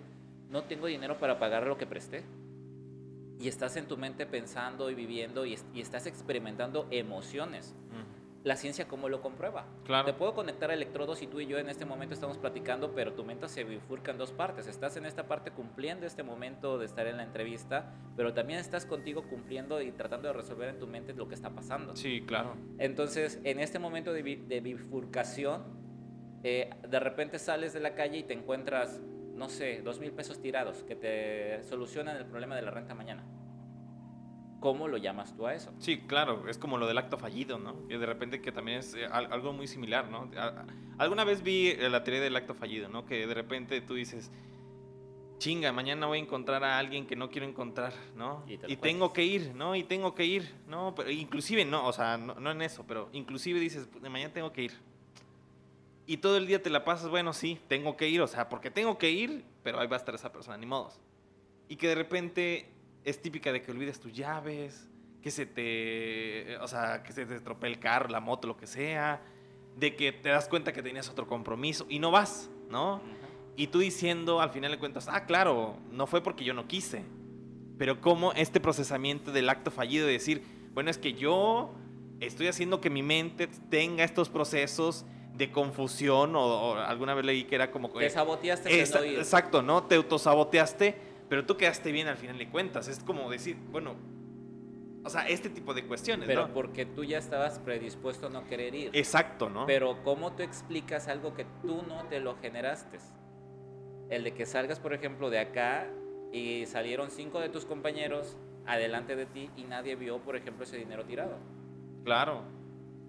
no tengo dinero para pagar lo que presté. Y estás en tu mente pensando y viviendo y, estás experimentando emociones la ciencia cómo lo comprueba. Claro. Te puedo conectar a electrodos y tú y yo en este momento estamos platicando, pero tu mente se bifurca en dos partes. Estás en esta parte cumpliendo este momento de estar en la entrevista, pero también estás contigo cumpliendo y tratando de resolver en tu mente lo que está pasando. Sí, claro. Entonces, en este momento de, bifurcación, eh, de repente sales de la calle y te encuentras, no sé, dos mil pesos tirados que te solucionan el problema de la renta mañana. ¿Cómo lo llamas tú a eso? Sí, claro, es como lo del acto fallido, ¿no? Que de repente que también es eh, algo muy similar, ¿no? Alguna vez vi eh, la teoría del acto fallido, ¿no? Que de repente tú dices, chinga, mañana voy a encontrar a alguien que no quiero encontrar, ¿no? Y, tengo que ir, ¿no? Y tengo que ir, ¿no? Pero inclusive, no, o sea, no, en eso, pero inclusive dices, de mañana tengo que ir. Y todo el día te la pasas, bueno, sí, tengo que ir, o sea, porque tengo que ir, pero ahí va a estar esa persona, ni modos. Y que de repente es típica de que olvides tus llaves, que se te, o sea, que se te estropee el carro, la moto, lo que sea, de que te das cuenta que tenías otro compromiso y no vas, ¿no? Y tú diciendo, al final de cuentas, ah, claro, no fue porque yo no quise, pero como este procesamiento del acto fallido de decir, bueno, es que yo estoy haciendo que mi mente tenga estos procesos de confusión o, alguna vez leí que era como... Te saboteaste. exacto, ¿no? Te autosaboteaste pero tú quedaste bien al final de cuentas. Es como decir, bueno, o sea, este tipo de cuestiones. Pero porque tú ya estabas predispuesto a no querer ir. Exacto, ¿no? Pero ¿cómo tú explicas algo que tú no te lo generaste? El de que salgas, por ejemplo, de acá y salieron cinco de tus compañeros adelante de ti y nadie vio, por ejemplo, ese dinero tirado. Claro.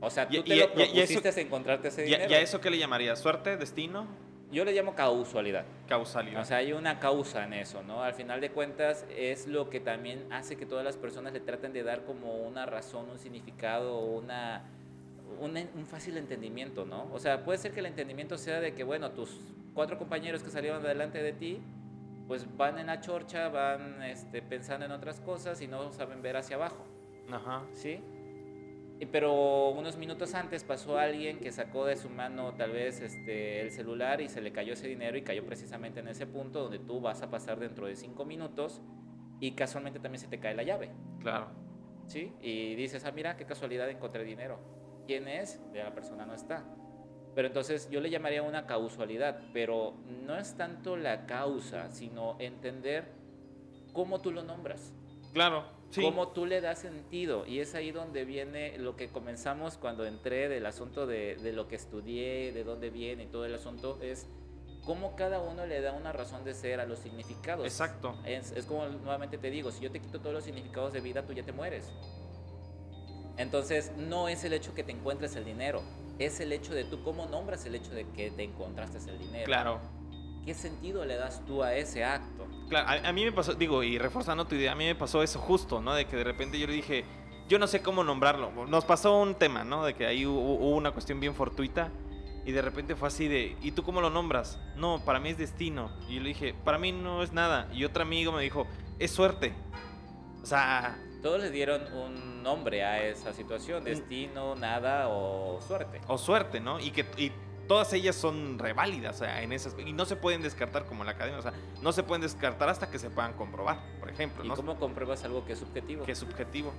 O sea, tú te lo propusiste encontrarte ese dinero. ¿Y a eso qué le llamaría? ¿Suerte? ¿Destino? Yo le llamo causalidad. Causalidad. O sea, hay una causa en eso, ¿no? Al final de cuentas es lo que también hace que todas las personas le traten de dar como una razón, un significado, una, un, fácil entendimiento, ¿no? O sea, puede ser que el entendimiento sea de que, bueno, tus cuatro compañeros que salieron delante de ti, pues van en la chorcha, van este, pensando en otras cosas y no saben ver hacia abajo. Ajá. ¿Sí? Pero unos minutos antes pasó alguien que sacó de su mano tal vez este, el celular y se le cayó ese dinero y cayó precisamente en ese punto donde tú vas a pasar dentro de cinco minutos y casualmente también se te cae la llave. Claro. ¿Sí? Y dices, ah, mira, qué casualidad encontré dinero. ¿Quién es? De la persona no está. Pero entonces yo le llamaría una causalidad, pero no es tanto la causa, sino entender cómo tú lo nombras. Claro, sí. Cómo tú le das sentido. Y es ahí donde viene lo que comenzamos cuando entré del asunto de, de lo que estudié, de dónde viene y todo el asunto, es cómo cada uno le da una razón de ser a los significados. Exacto. Es, es, como nuevamente te digo, si yo te quito todos los significados de vida, tú ya te mueres. Entonces, no es el hecho que te encuentres el dinero, es el hecho de tú cómo nombras el hecho de que te encontraste el dinero. Claro. ¿Qué sentido le das tú a ese acto? Claro, a, mí me pasó, digo, y reforzando tu idea, a mí me pasó eso justo, ¿no? De que de repente yo le dije, yo no sé cómo nombrarlo. Nos pasó un tema, ¿no? De que ahí hubo, una cuestión bien fortuita. Y de repente fue así de, ¿y tú cómo lo nombras? No, para mí es destino. Y yo le dije, para mí no es nada. Y otro amigo me dijo, es suerte. O sea... Todos le dieron un nombre a esa situación, destino, nada o suerte. O suerte, ¿no? Y que todas ellas son reválidas en esas, y no se pueden descartar como la academia, o sea, no se pueden descartar hasta que se puedan comprobar, por ejemplo. ¿Y cómo compruebas algo que es subjetivo? Que es subjetivo,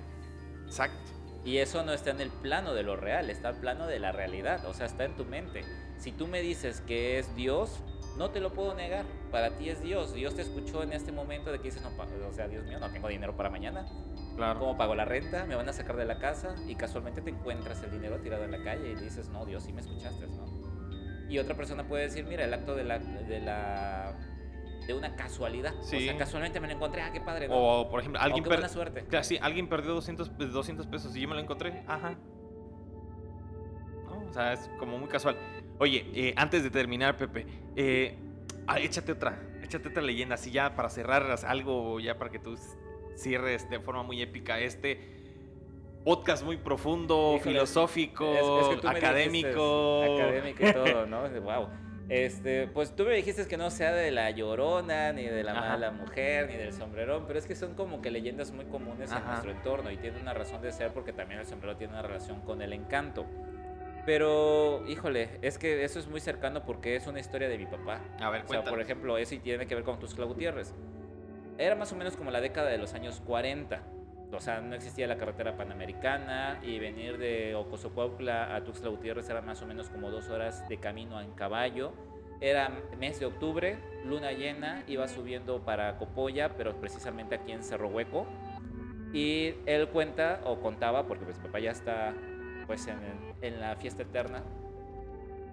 exacto. Y eso no está en el plano de lo real, está en el plano de la realidad, o sea, está en tu mente. Si tú me dices que es Dios, no te lo puedo negar, para ti es Dios. Dios te escuchó en este momento de que dices, no, o sea, Dios mío, no tengo dinero para mañana. Claro. ¿Cómo pago la renta? Me van a sacar de la casa y casualmente te encuentras el dinero tirado en la calle y dices, no, Dios, sí me escuchaste, ¿no? Y otra persona puede decir, mira, el acto de la, de la de una casualidad. Sí. O sea, casualmente me lo encontré, ah, qué padre. ¿no? O, por ejemplo, alguien, qué per- buena suerte. Claro, sí, alguien perdió 200, pe- 200 pesos y yo me lo encontré. Ajá. ¿No? O sea, es como muy casual. Oye, eh, antes de terminar, Pepe, eh, ah, échate otra. Échate otra leyenda, así ya para cerrar algo, ya para que tú cierres de forma muy épica este podcast muy profundo, Híjole, filosófico, Es- es que tú me académico. dijiste, académico y todo, ¿no? Wow. Este, pues tú me dijiste que no sea de la llorona, ni de la Ajá. mala mujer, ni del sombrerón, pero es que son como que leyendas muy comunes en Ajá. nuestro entorno y tienen una razón de ser porque también el sombrero tiene una relación con el encanto. Pero, híjole, es que eso es muy cercano porque es una historia de mi papá. A ver, O sea, por ejemplo, eso y tiene que ver con Tuxtla Gutiérrez. Era más o menos como la década de los años 40. O sea, no existía la carretera panamericana y venir de Ocosocuautla a Tuxtla Gutiérrez era más o menos como dos horas de camino en caballo. Era mes de octubre, luna llena, iba subiendo para Copolla, pero precisamente aquí en Cerro Hueco. Y él cuenta, o contaba, porque pues papá ya está pues en, en la fiesta eterna,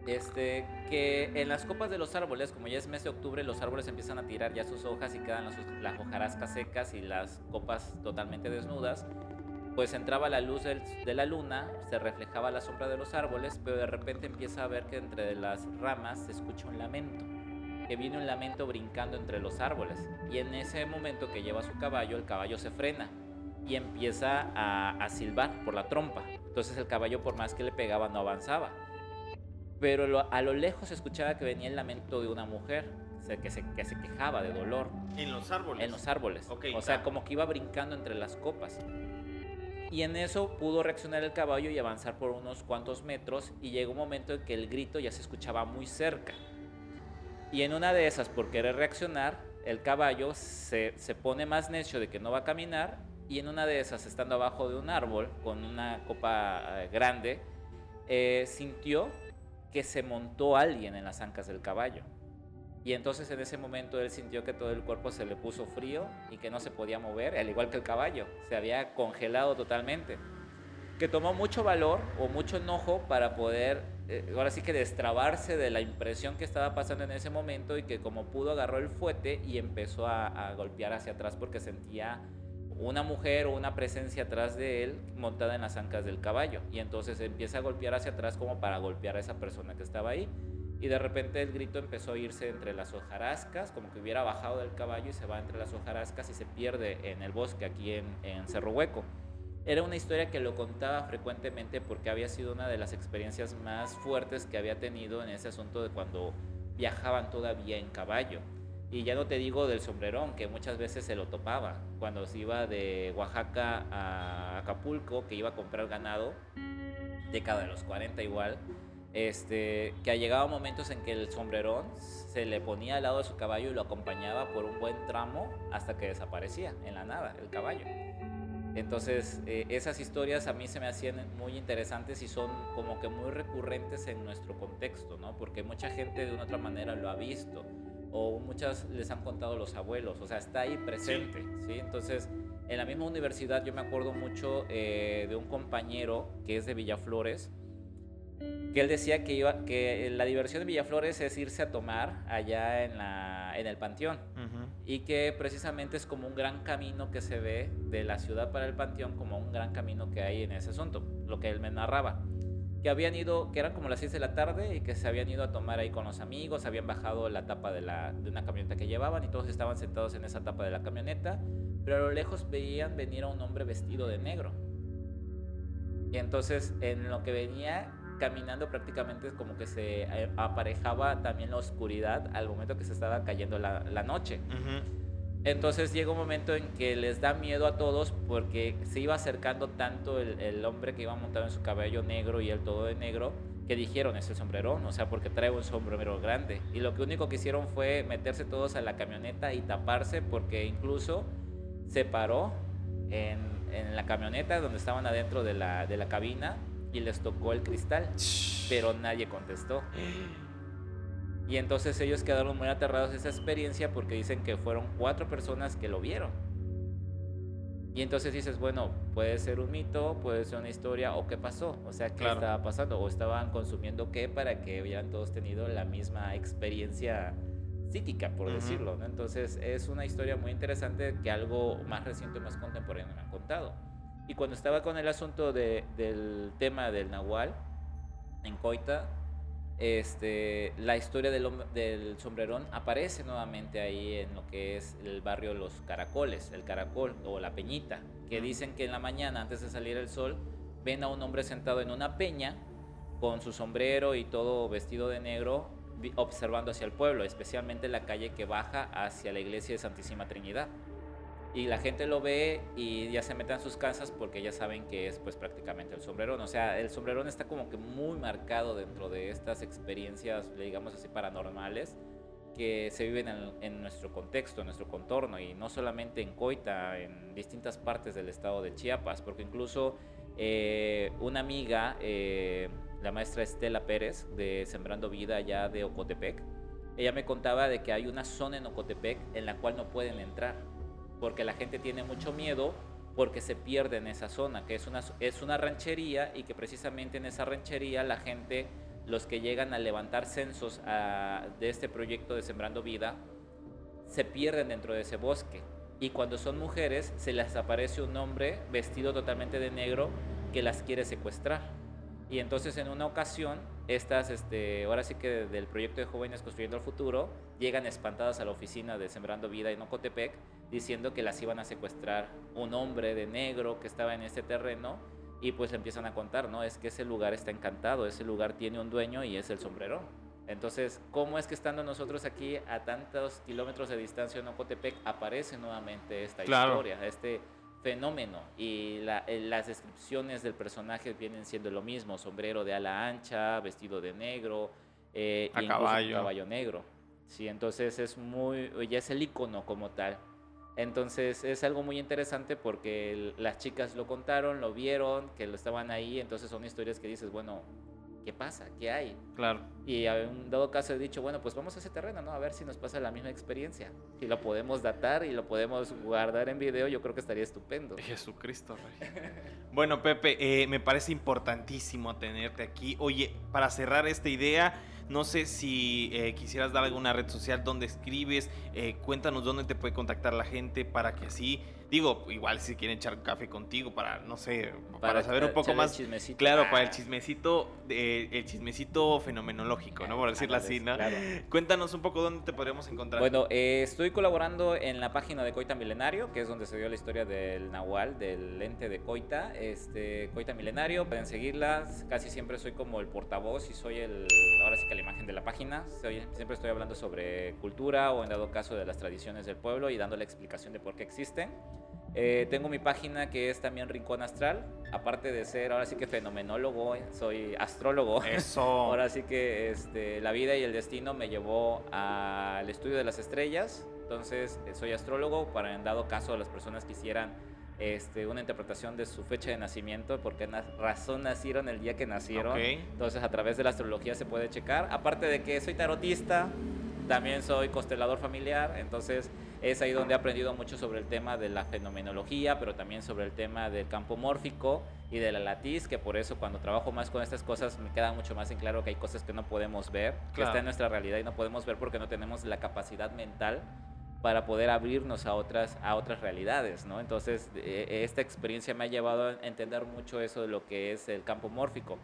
este, que en las copas de los árboles, como ya es mes de octubre, los árboles empiezan a tirar ya sus hojas y quedan las, las hojarascas secas y las copas totalmente desnudas. Pues entraba la luz de la luna, se reflejaba la sombra de los árboles, pero de repente empieza a ver que entre las ramas se escucha un lamento, que viene un lamento brincando entre los árboles. Y en ese momento que lleva su caballo, el caballo se frena y empieza a, a silbar por la trompa. Entonces el caballo, por más que le pegaba, no avanzaba pero lo- a lo lejos se escuchaba que venía el lamento de una mujer que, se, que se quejaba de dolor En los árboles. en los árboles. Ok, o sea, ah. como que iba brincando entre las copas. Y en eso pudo reaccionar el caballo y avanzar por unos cuantos metros y llegó un momento en que el grito ya se escuchaba muy cerca. Y en una de esas, por querer reaccionar, el caballo se, se pone más necio de que no va a caminar y en una de esas, estando abajo de un árbol con una copa eh, grande, eh, sintió que se montó alguien en las ancas del caballo. Y entonces en ese momento él sintió que todo el cuerpo se le puso frío y que no se podía mover, al igual que el caballo, se había congelado totalmente. Que tomó mucho valor o mucho enojo para poder, eh, ahora sí que destrabarse de la impresión que estaba pasando en ese momento y que como pudo agarró el fuete y empezó a, a golpear hacia atrás porque sentía una mujer o una presencia atrás de él montada en las ancas del caballo. Y entonces empieza a golpear hacia atrás como para golpear a esa persona que estaba ahí. Y de repente el grito empezó a irse entre las hojarascas, como que hubiera bajado del caballo y se va entre las hojarascas y se pierde en el bosque aquí en, en Cerro Hueco. Era una historia que lo contaba frecuentemente porque había sido una de las experiencias más fuertes que había tenido en ese asunto de cuando viajaban todavía en caballo. Y ya no te digo del sombrerón, que muchas veces se lo topaba. Cuando se iba de Oaxaca a Acapulco, que iba a comprar ganado, década de los 40 igual, este, que llegado momentos en que el sombrerón se le ponía al lado de su caballo y lo acompañaba por un buen tramo hasta que desaparecía en la nada el caballo. Entonces, eh, esas historias a mí se me hacían muy interesantes y son como que muy recurrentes en nuestro contexto, ¿no? Porque mucha gente de una otra manera lo ha visto o muchas les han contado los abuelos, o sea, está ahí presente, ¿sí? Entonces, en la misma universidad yo me acuerdo mucho eh, de un compañero que es de Villaflores, que él decía que, iba, que la diversión de Villaflores es irse a tomar allá en, la, en el panteón y que precisamente es como un gran camino que se ve de la ciudad para el panteón como un gran camino que hay en ese asunto, lo que él me narraba. Que habían ido, que eran como las 6 de la tarde y que se habían ido a tomar ahí con los amigos, habían bajado la tapa de, la, de una camioneta que llevaban y todos estaban sentados en esa tapa de la camioneta, pero a lo lejos veían venir a un hombre vestido de negro. Y entonces en lo que venía caminando prácticamente es como que se eh, aparejaba también la oscuridad al momento que se estaba cayendo la, la noche. Ujú. Entonces llega un momento en que les da miedo a todos porque se iba acercando tanto el, el hombre que iba montado en su cabello negro y él todo de negro que dijeron es el sombrerón, o sea, porque trae un sombrero grande. Y lo que único que hicieron fue meterse todos a la camioneta y taparse porque incluso se paró en, en la camioneta donde estaban adentro de la, de la cabina y les tocó el cristal, pero nadie contestó. Y entonces ellos quedaron muy aterrados de esa experiencia porque dicen que fueron cuatro personas que lo vieron. Y entonces dices, bueno, puede ser un mito, puede ser una historia, o qué pasó, o sea, qué estaba pasando, o estaban consumiendo qué para que hubieran todos tenido la misma experiencia psíquica, por decirlo. ¿no? Entonces es una historia muy interesante que algo más reciente, más contemporáneo me han contado. Y cuando estaba con el asunto de, del tema del Nahual en Coita, este, la historia del, del, sombrerón aparece nuevamente ahí en lo que es el barrio Los Caracoles, el Caracol o la Peñita, que dicen que en la mañana, antes de salir el sol, ven a un hombre sentado en una peña con su sombrero y todo vestido de negro, observando hacia el pueblo, especialmente la calle que baja hacia la iglesia de Santísima Trinidad y la gente lo ve y ya se meten en sus casas porque ya saben que es pues prácticamente el sombrerón. O sea, el sombrerón está como que muy marcado dentro de estas experiencias, digamos así, paranormales que se viven en, nuestro contexto, en nuestro contorno y no solamente en Coita, en distintas partes del estado de Chiapas, porque incluso eh, una amiga, eh, la maestra Estela Pérez de Sembrando Vida allá de Ocotepec, ella me contaba de que hay una zona en Ocotepec en la cual no pueden entrar porque la gente tiene mucho miedo porque se pierde en esa zona, que es una, es una ranchería y que precisamente en esa ranchería la gente, los que llegan a levantar censos de este proyecto de Sembrando Vida, se pierden dentro de ese bosque. Y cuando son mujeres, se les aparece un hombre vestido totalmente de negro que las quiere secuestrar. Y entonces en una ocasión, estas, este, ahora sí que del proyecto de Jóvenes Construyendo el Futuro, llegan espantadas a la oficina de Sembrando Vida en Ocotepec diciendo que las iban a secuestrar un hombre de negro que estaba en este terreno y pues empiezan a contar, ¿no? Es que ese lugar está encantado, ese lugar tiene un dueño y es el sombrero. Entonces, ¿cómo es que estando nosotros aquí a tantos kilómetros de distancia en Ocotepec aparece nuevamente esta historia, este fenómeno? Y eh, las descripciones del personaje vienen siendo lo mismo, sombrero de ala ancha, vestido de negro, eh, a caballo. caballo negro. Sí, entonces es muy, ya es el icono como tal. Entonces es algo muy interesante porque las chicas lo contaron, lo vieron, que lo estaban ahí, entonces son historias que dices, bueno, ¿qué pasa? ¿Qué hay? Claro. Y en dado caso he dicho, bueno, pues vamos a ese terreno, ¿no? A ver si nos pasa la misma experiencia. Si lo podemos datar y lo podemos guardar en video, yo creo que estaría estupendo. Jesucristo, [laughs] bueno, Pepe, eh, me parece importantísimo tenerte aquí. Oye, para cerrar esta idea, no sé si eh, quisieras dar alguna red social donde escribes, eh, cuéntanos dónde te puede contactar la gente para que así, digo, igual si quieren echar café contigo para, no sé, para, saber un poco más. Claro, para el ah. chismecito, el chismecito fenomenológico, ¿no? Por decirlo así, ¿no? Cuéntanos un poco dónde te podríamos encontrar. Bueno, eh, estoy colaborando en la página de Coita Milenario, que es donde se dio la historia del Nahual, del lente de Coita, este, Coita Milenario, pueden seguirlas, casi siempre soy como el portavoz y soy el, ahora sí que el imagen de la página. siempre estoy hablando sobre cultura o en dado caso de las tradiciones del pueblo y dando la explicación de por qué existen. Eh, tengo mi página que es también Rincón Astral. Aparte de ser ahora sí que fenomenólogo, soy astrólogo. Eso. [laughs] ahora sí que este, la vida y el destino me llevó al estudio de las estrellas. Entonces eh, soy astrólogo para en dado caso las personas quisieran este, una interpretación de su fecha de nacimiento, porque razón nacieron el día que nacieron. Entonces a través de la astrología se puede checar. Aparte de que soy tarotista, también soy constelador familiar, entonces es ahí donde he aprendido mucho sobre el tema de la fenomenología, pero también sobre el tema del campo mórfico y de la latiz, que por eso cuando trabajo más con estas cosas me queda mucho más en claro que hay cosas que no podemos ver, que está en nuestra realidad y no podemos ver porque no tenemos la capacidad mental para poder abrirnos a otras, a otras realidades, ¿no? Entonces, eh, esta experiencia me ha llevado a entender mucho eso de lo que es el campo mórfico.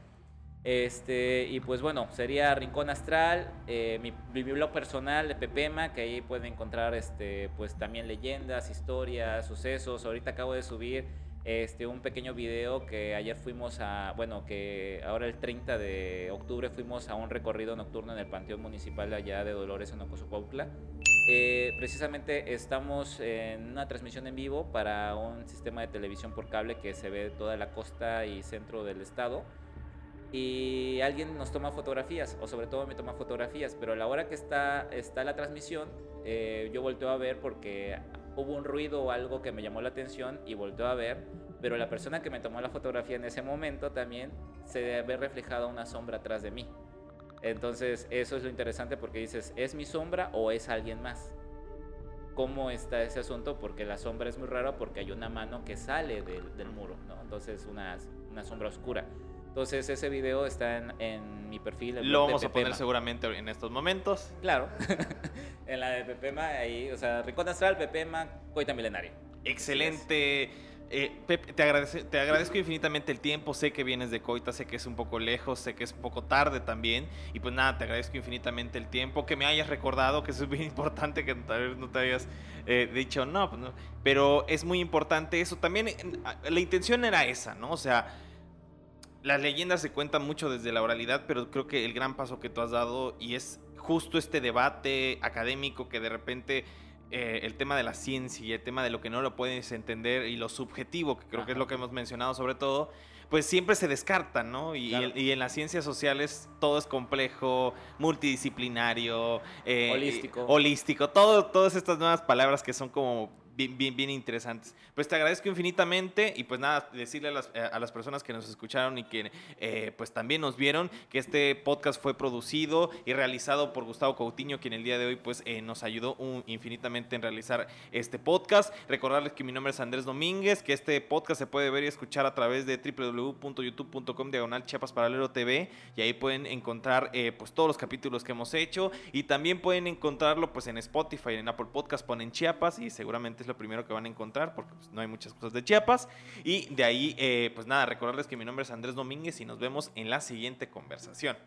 Este, y pues bueno, sería Rincón Astral, eh, mi, mi, blog personal de Pepema, que ahí pueden encontrar este, pues también leyendas, historias, sucesos. Ahorita acabo de subir este, un pequeño video que ayer fuimos a, bueno, que ahora el 30 de octubre fuimos a un recorrido nocturno en el Panteón Municipal allá de Dolores en Ocosopautla. Eh, precisamente estamos en una transmisión en vivo para un sistema de televisión por cable que se ve toda la costa y centro del estado. Y alguien nos toma fotografías, o sobre todo me toma fotografías, pero a la hora que está, está la transmisión, eh, yo volteo a ver porque hubo un ruido o algo que me llamó la atención y volteo a ver, pero la persona que me tomó la fotografía en ese momento también se ve reflejada una sombra atrás de mí. Entonces, eso es lo interesante porque dices, ¿es mi sombra o es alguien más? cómo está ese asunto, porque la sombra es muy rara porque hay una mano que sale del, del muro, ¿no? Entonces una, una sombra oscura. Entonces ese video está en, en mi perfil. Lo vamos a poner seguramente en estos momentos. Claro, [laughs] en la de Pepema, ahí, o sea, Rincón Astral, Pepema, Coita Milenario. Excelente. Eh, Pepe, te, agradece, te agradezco infinitamente el tiempo. Sé que vienes de Coita, sé que es un poco lejos, sé que es un poco tarde también. Y pues nada, te agradezco infinitamente el tiempo. Que me hayas recordado, que eso es bien [laughs] importante, que tal vez no te hayas eh, dicho pues no. Pero es muy importante eso. También la intención era esa, ¿no? O sea, las leyendas se cuentan mucho desde la oralidad, pero creo que el gran paso que tú has dado y es justo este debate académico que de repente eh, el tema de la ciencia y el tema de lo que no lo puedes entender y lo subjetivo, que creo que es lo que hemos mencionado sobre todo, pues siempre se descartan, ¿no? Y, y, en las ciencias sociales todo es complejo, multidisciplinario, eh, holístico. holístico, todo, todas estas nuevas palabras que son como bien, interesantes. Pues te agradezco infinitamente y pues nada, decirle a las, eh, personas que nos escucharon y que eh, pues también nos vieron que este podcast fue producido y realizado por Gustavo Coutinho, quien el día de hoy pues eh, nos ayudó infinitamente en realizar este podcast. Recordarles que mi nombre es Andrés Domínguez, que este podcast se puede ver y escuchar a través de www.youtube.com diagonal Chiapas Paralelo TV y ahí pueden encontrar pues todos los capítulos que hemos hecho y también pueden encontrarlo pues en Spotify, en Apple Podcast ponen Chiapas y seguramente lo primero que van a encontrar, porque pues, no hay muchas cosas de Chiapas. Y de ahí, eh, pues nada, recordarles que mi nombre es Andrés Domínguez y nos vemos en la siguiente conversación.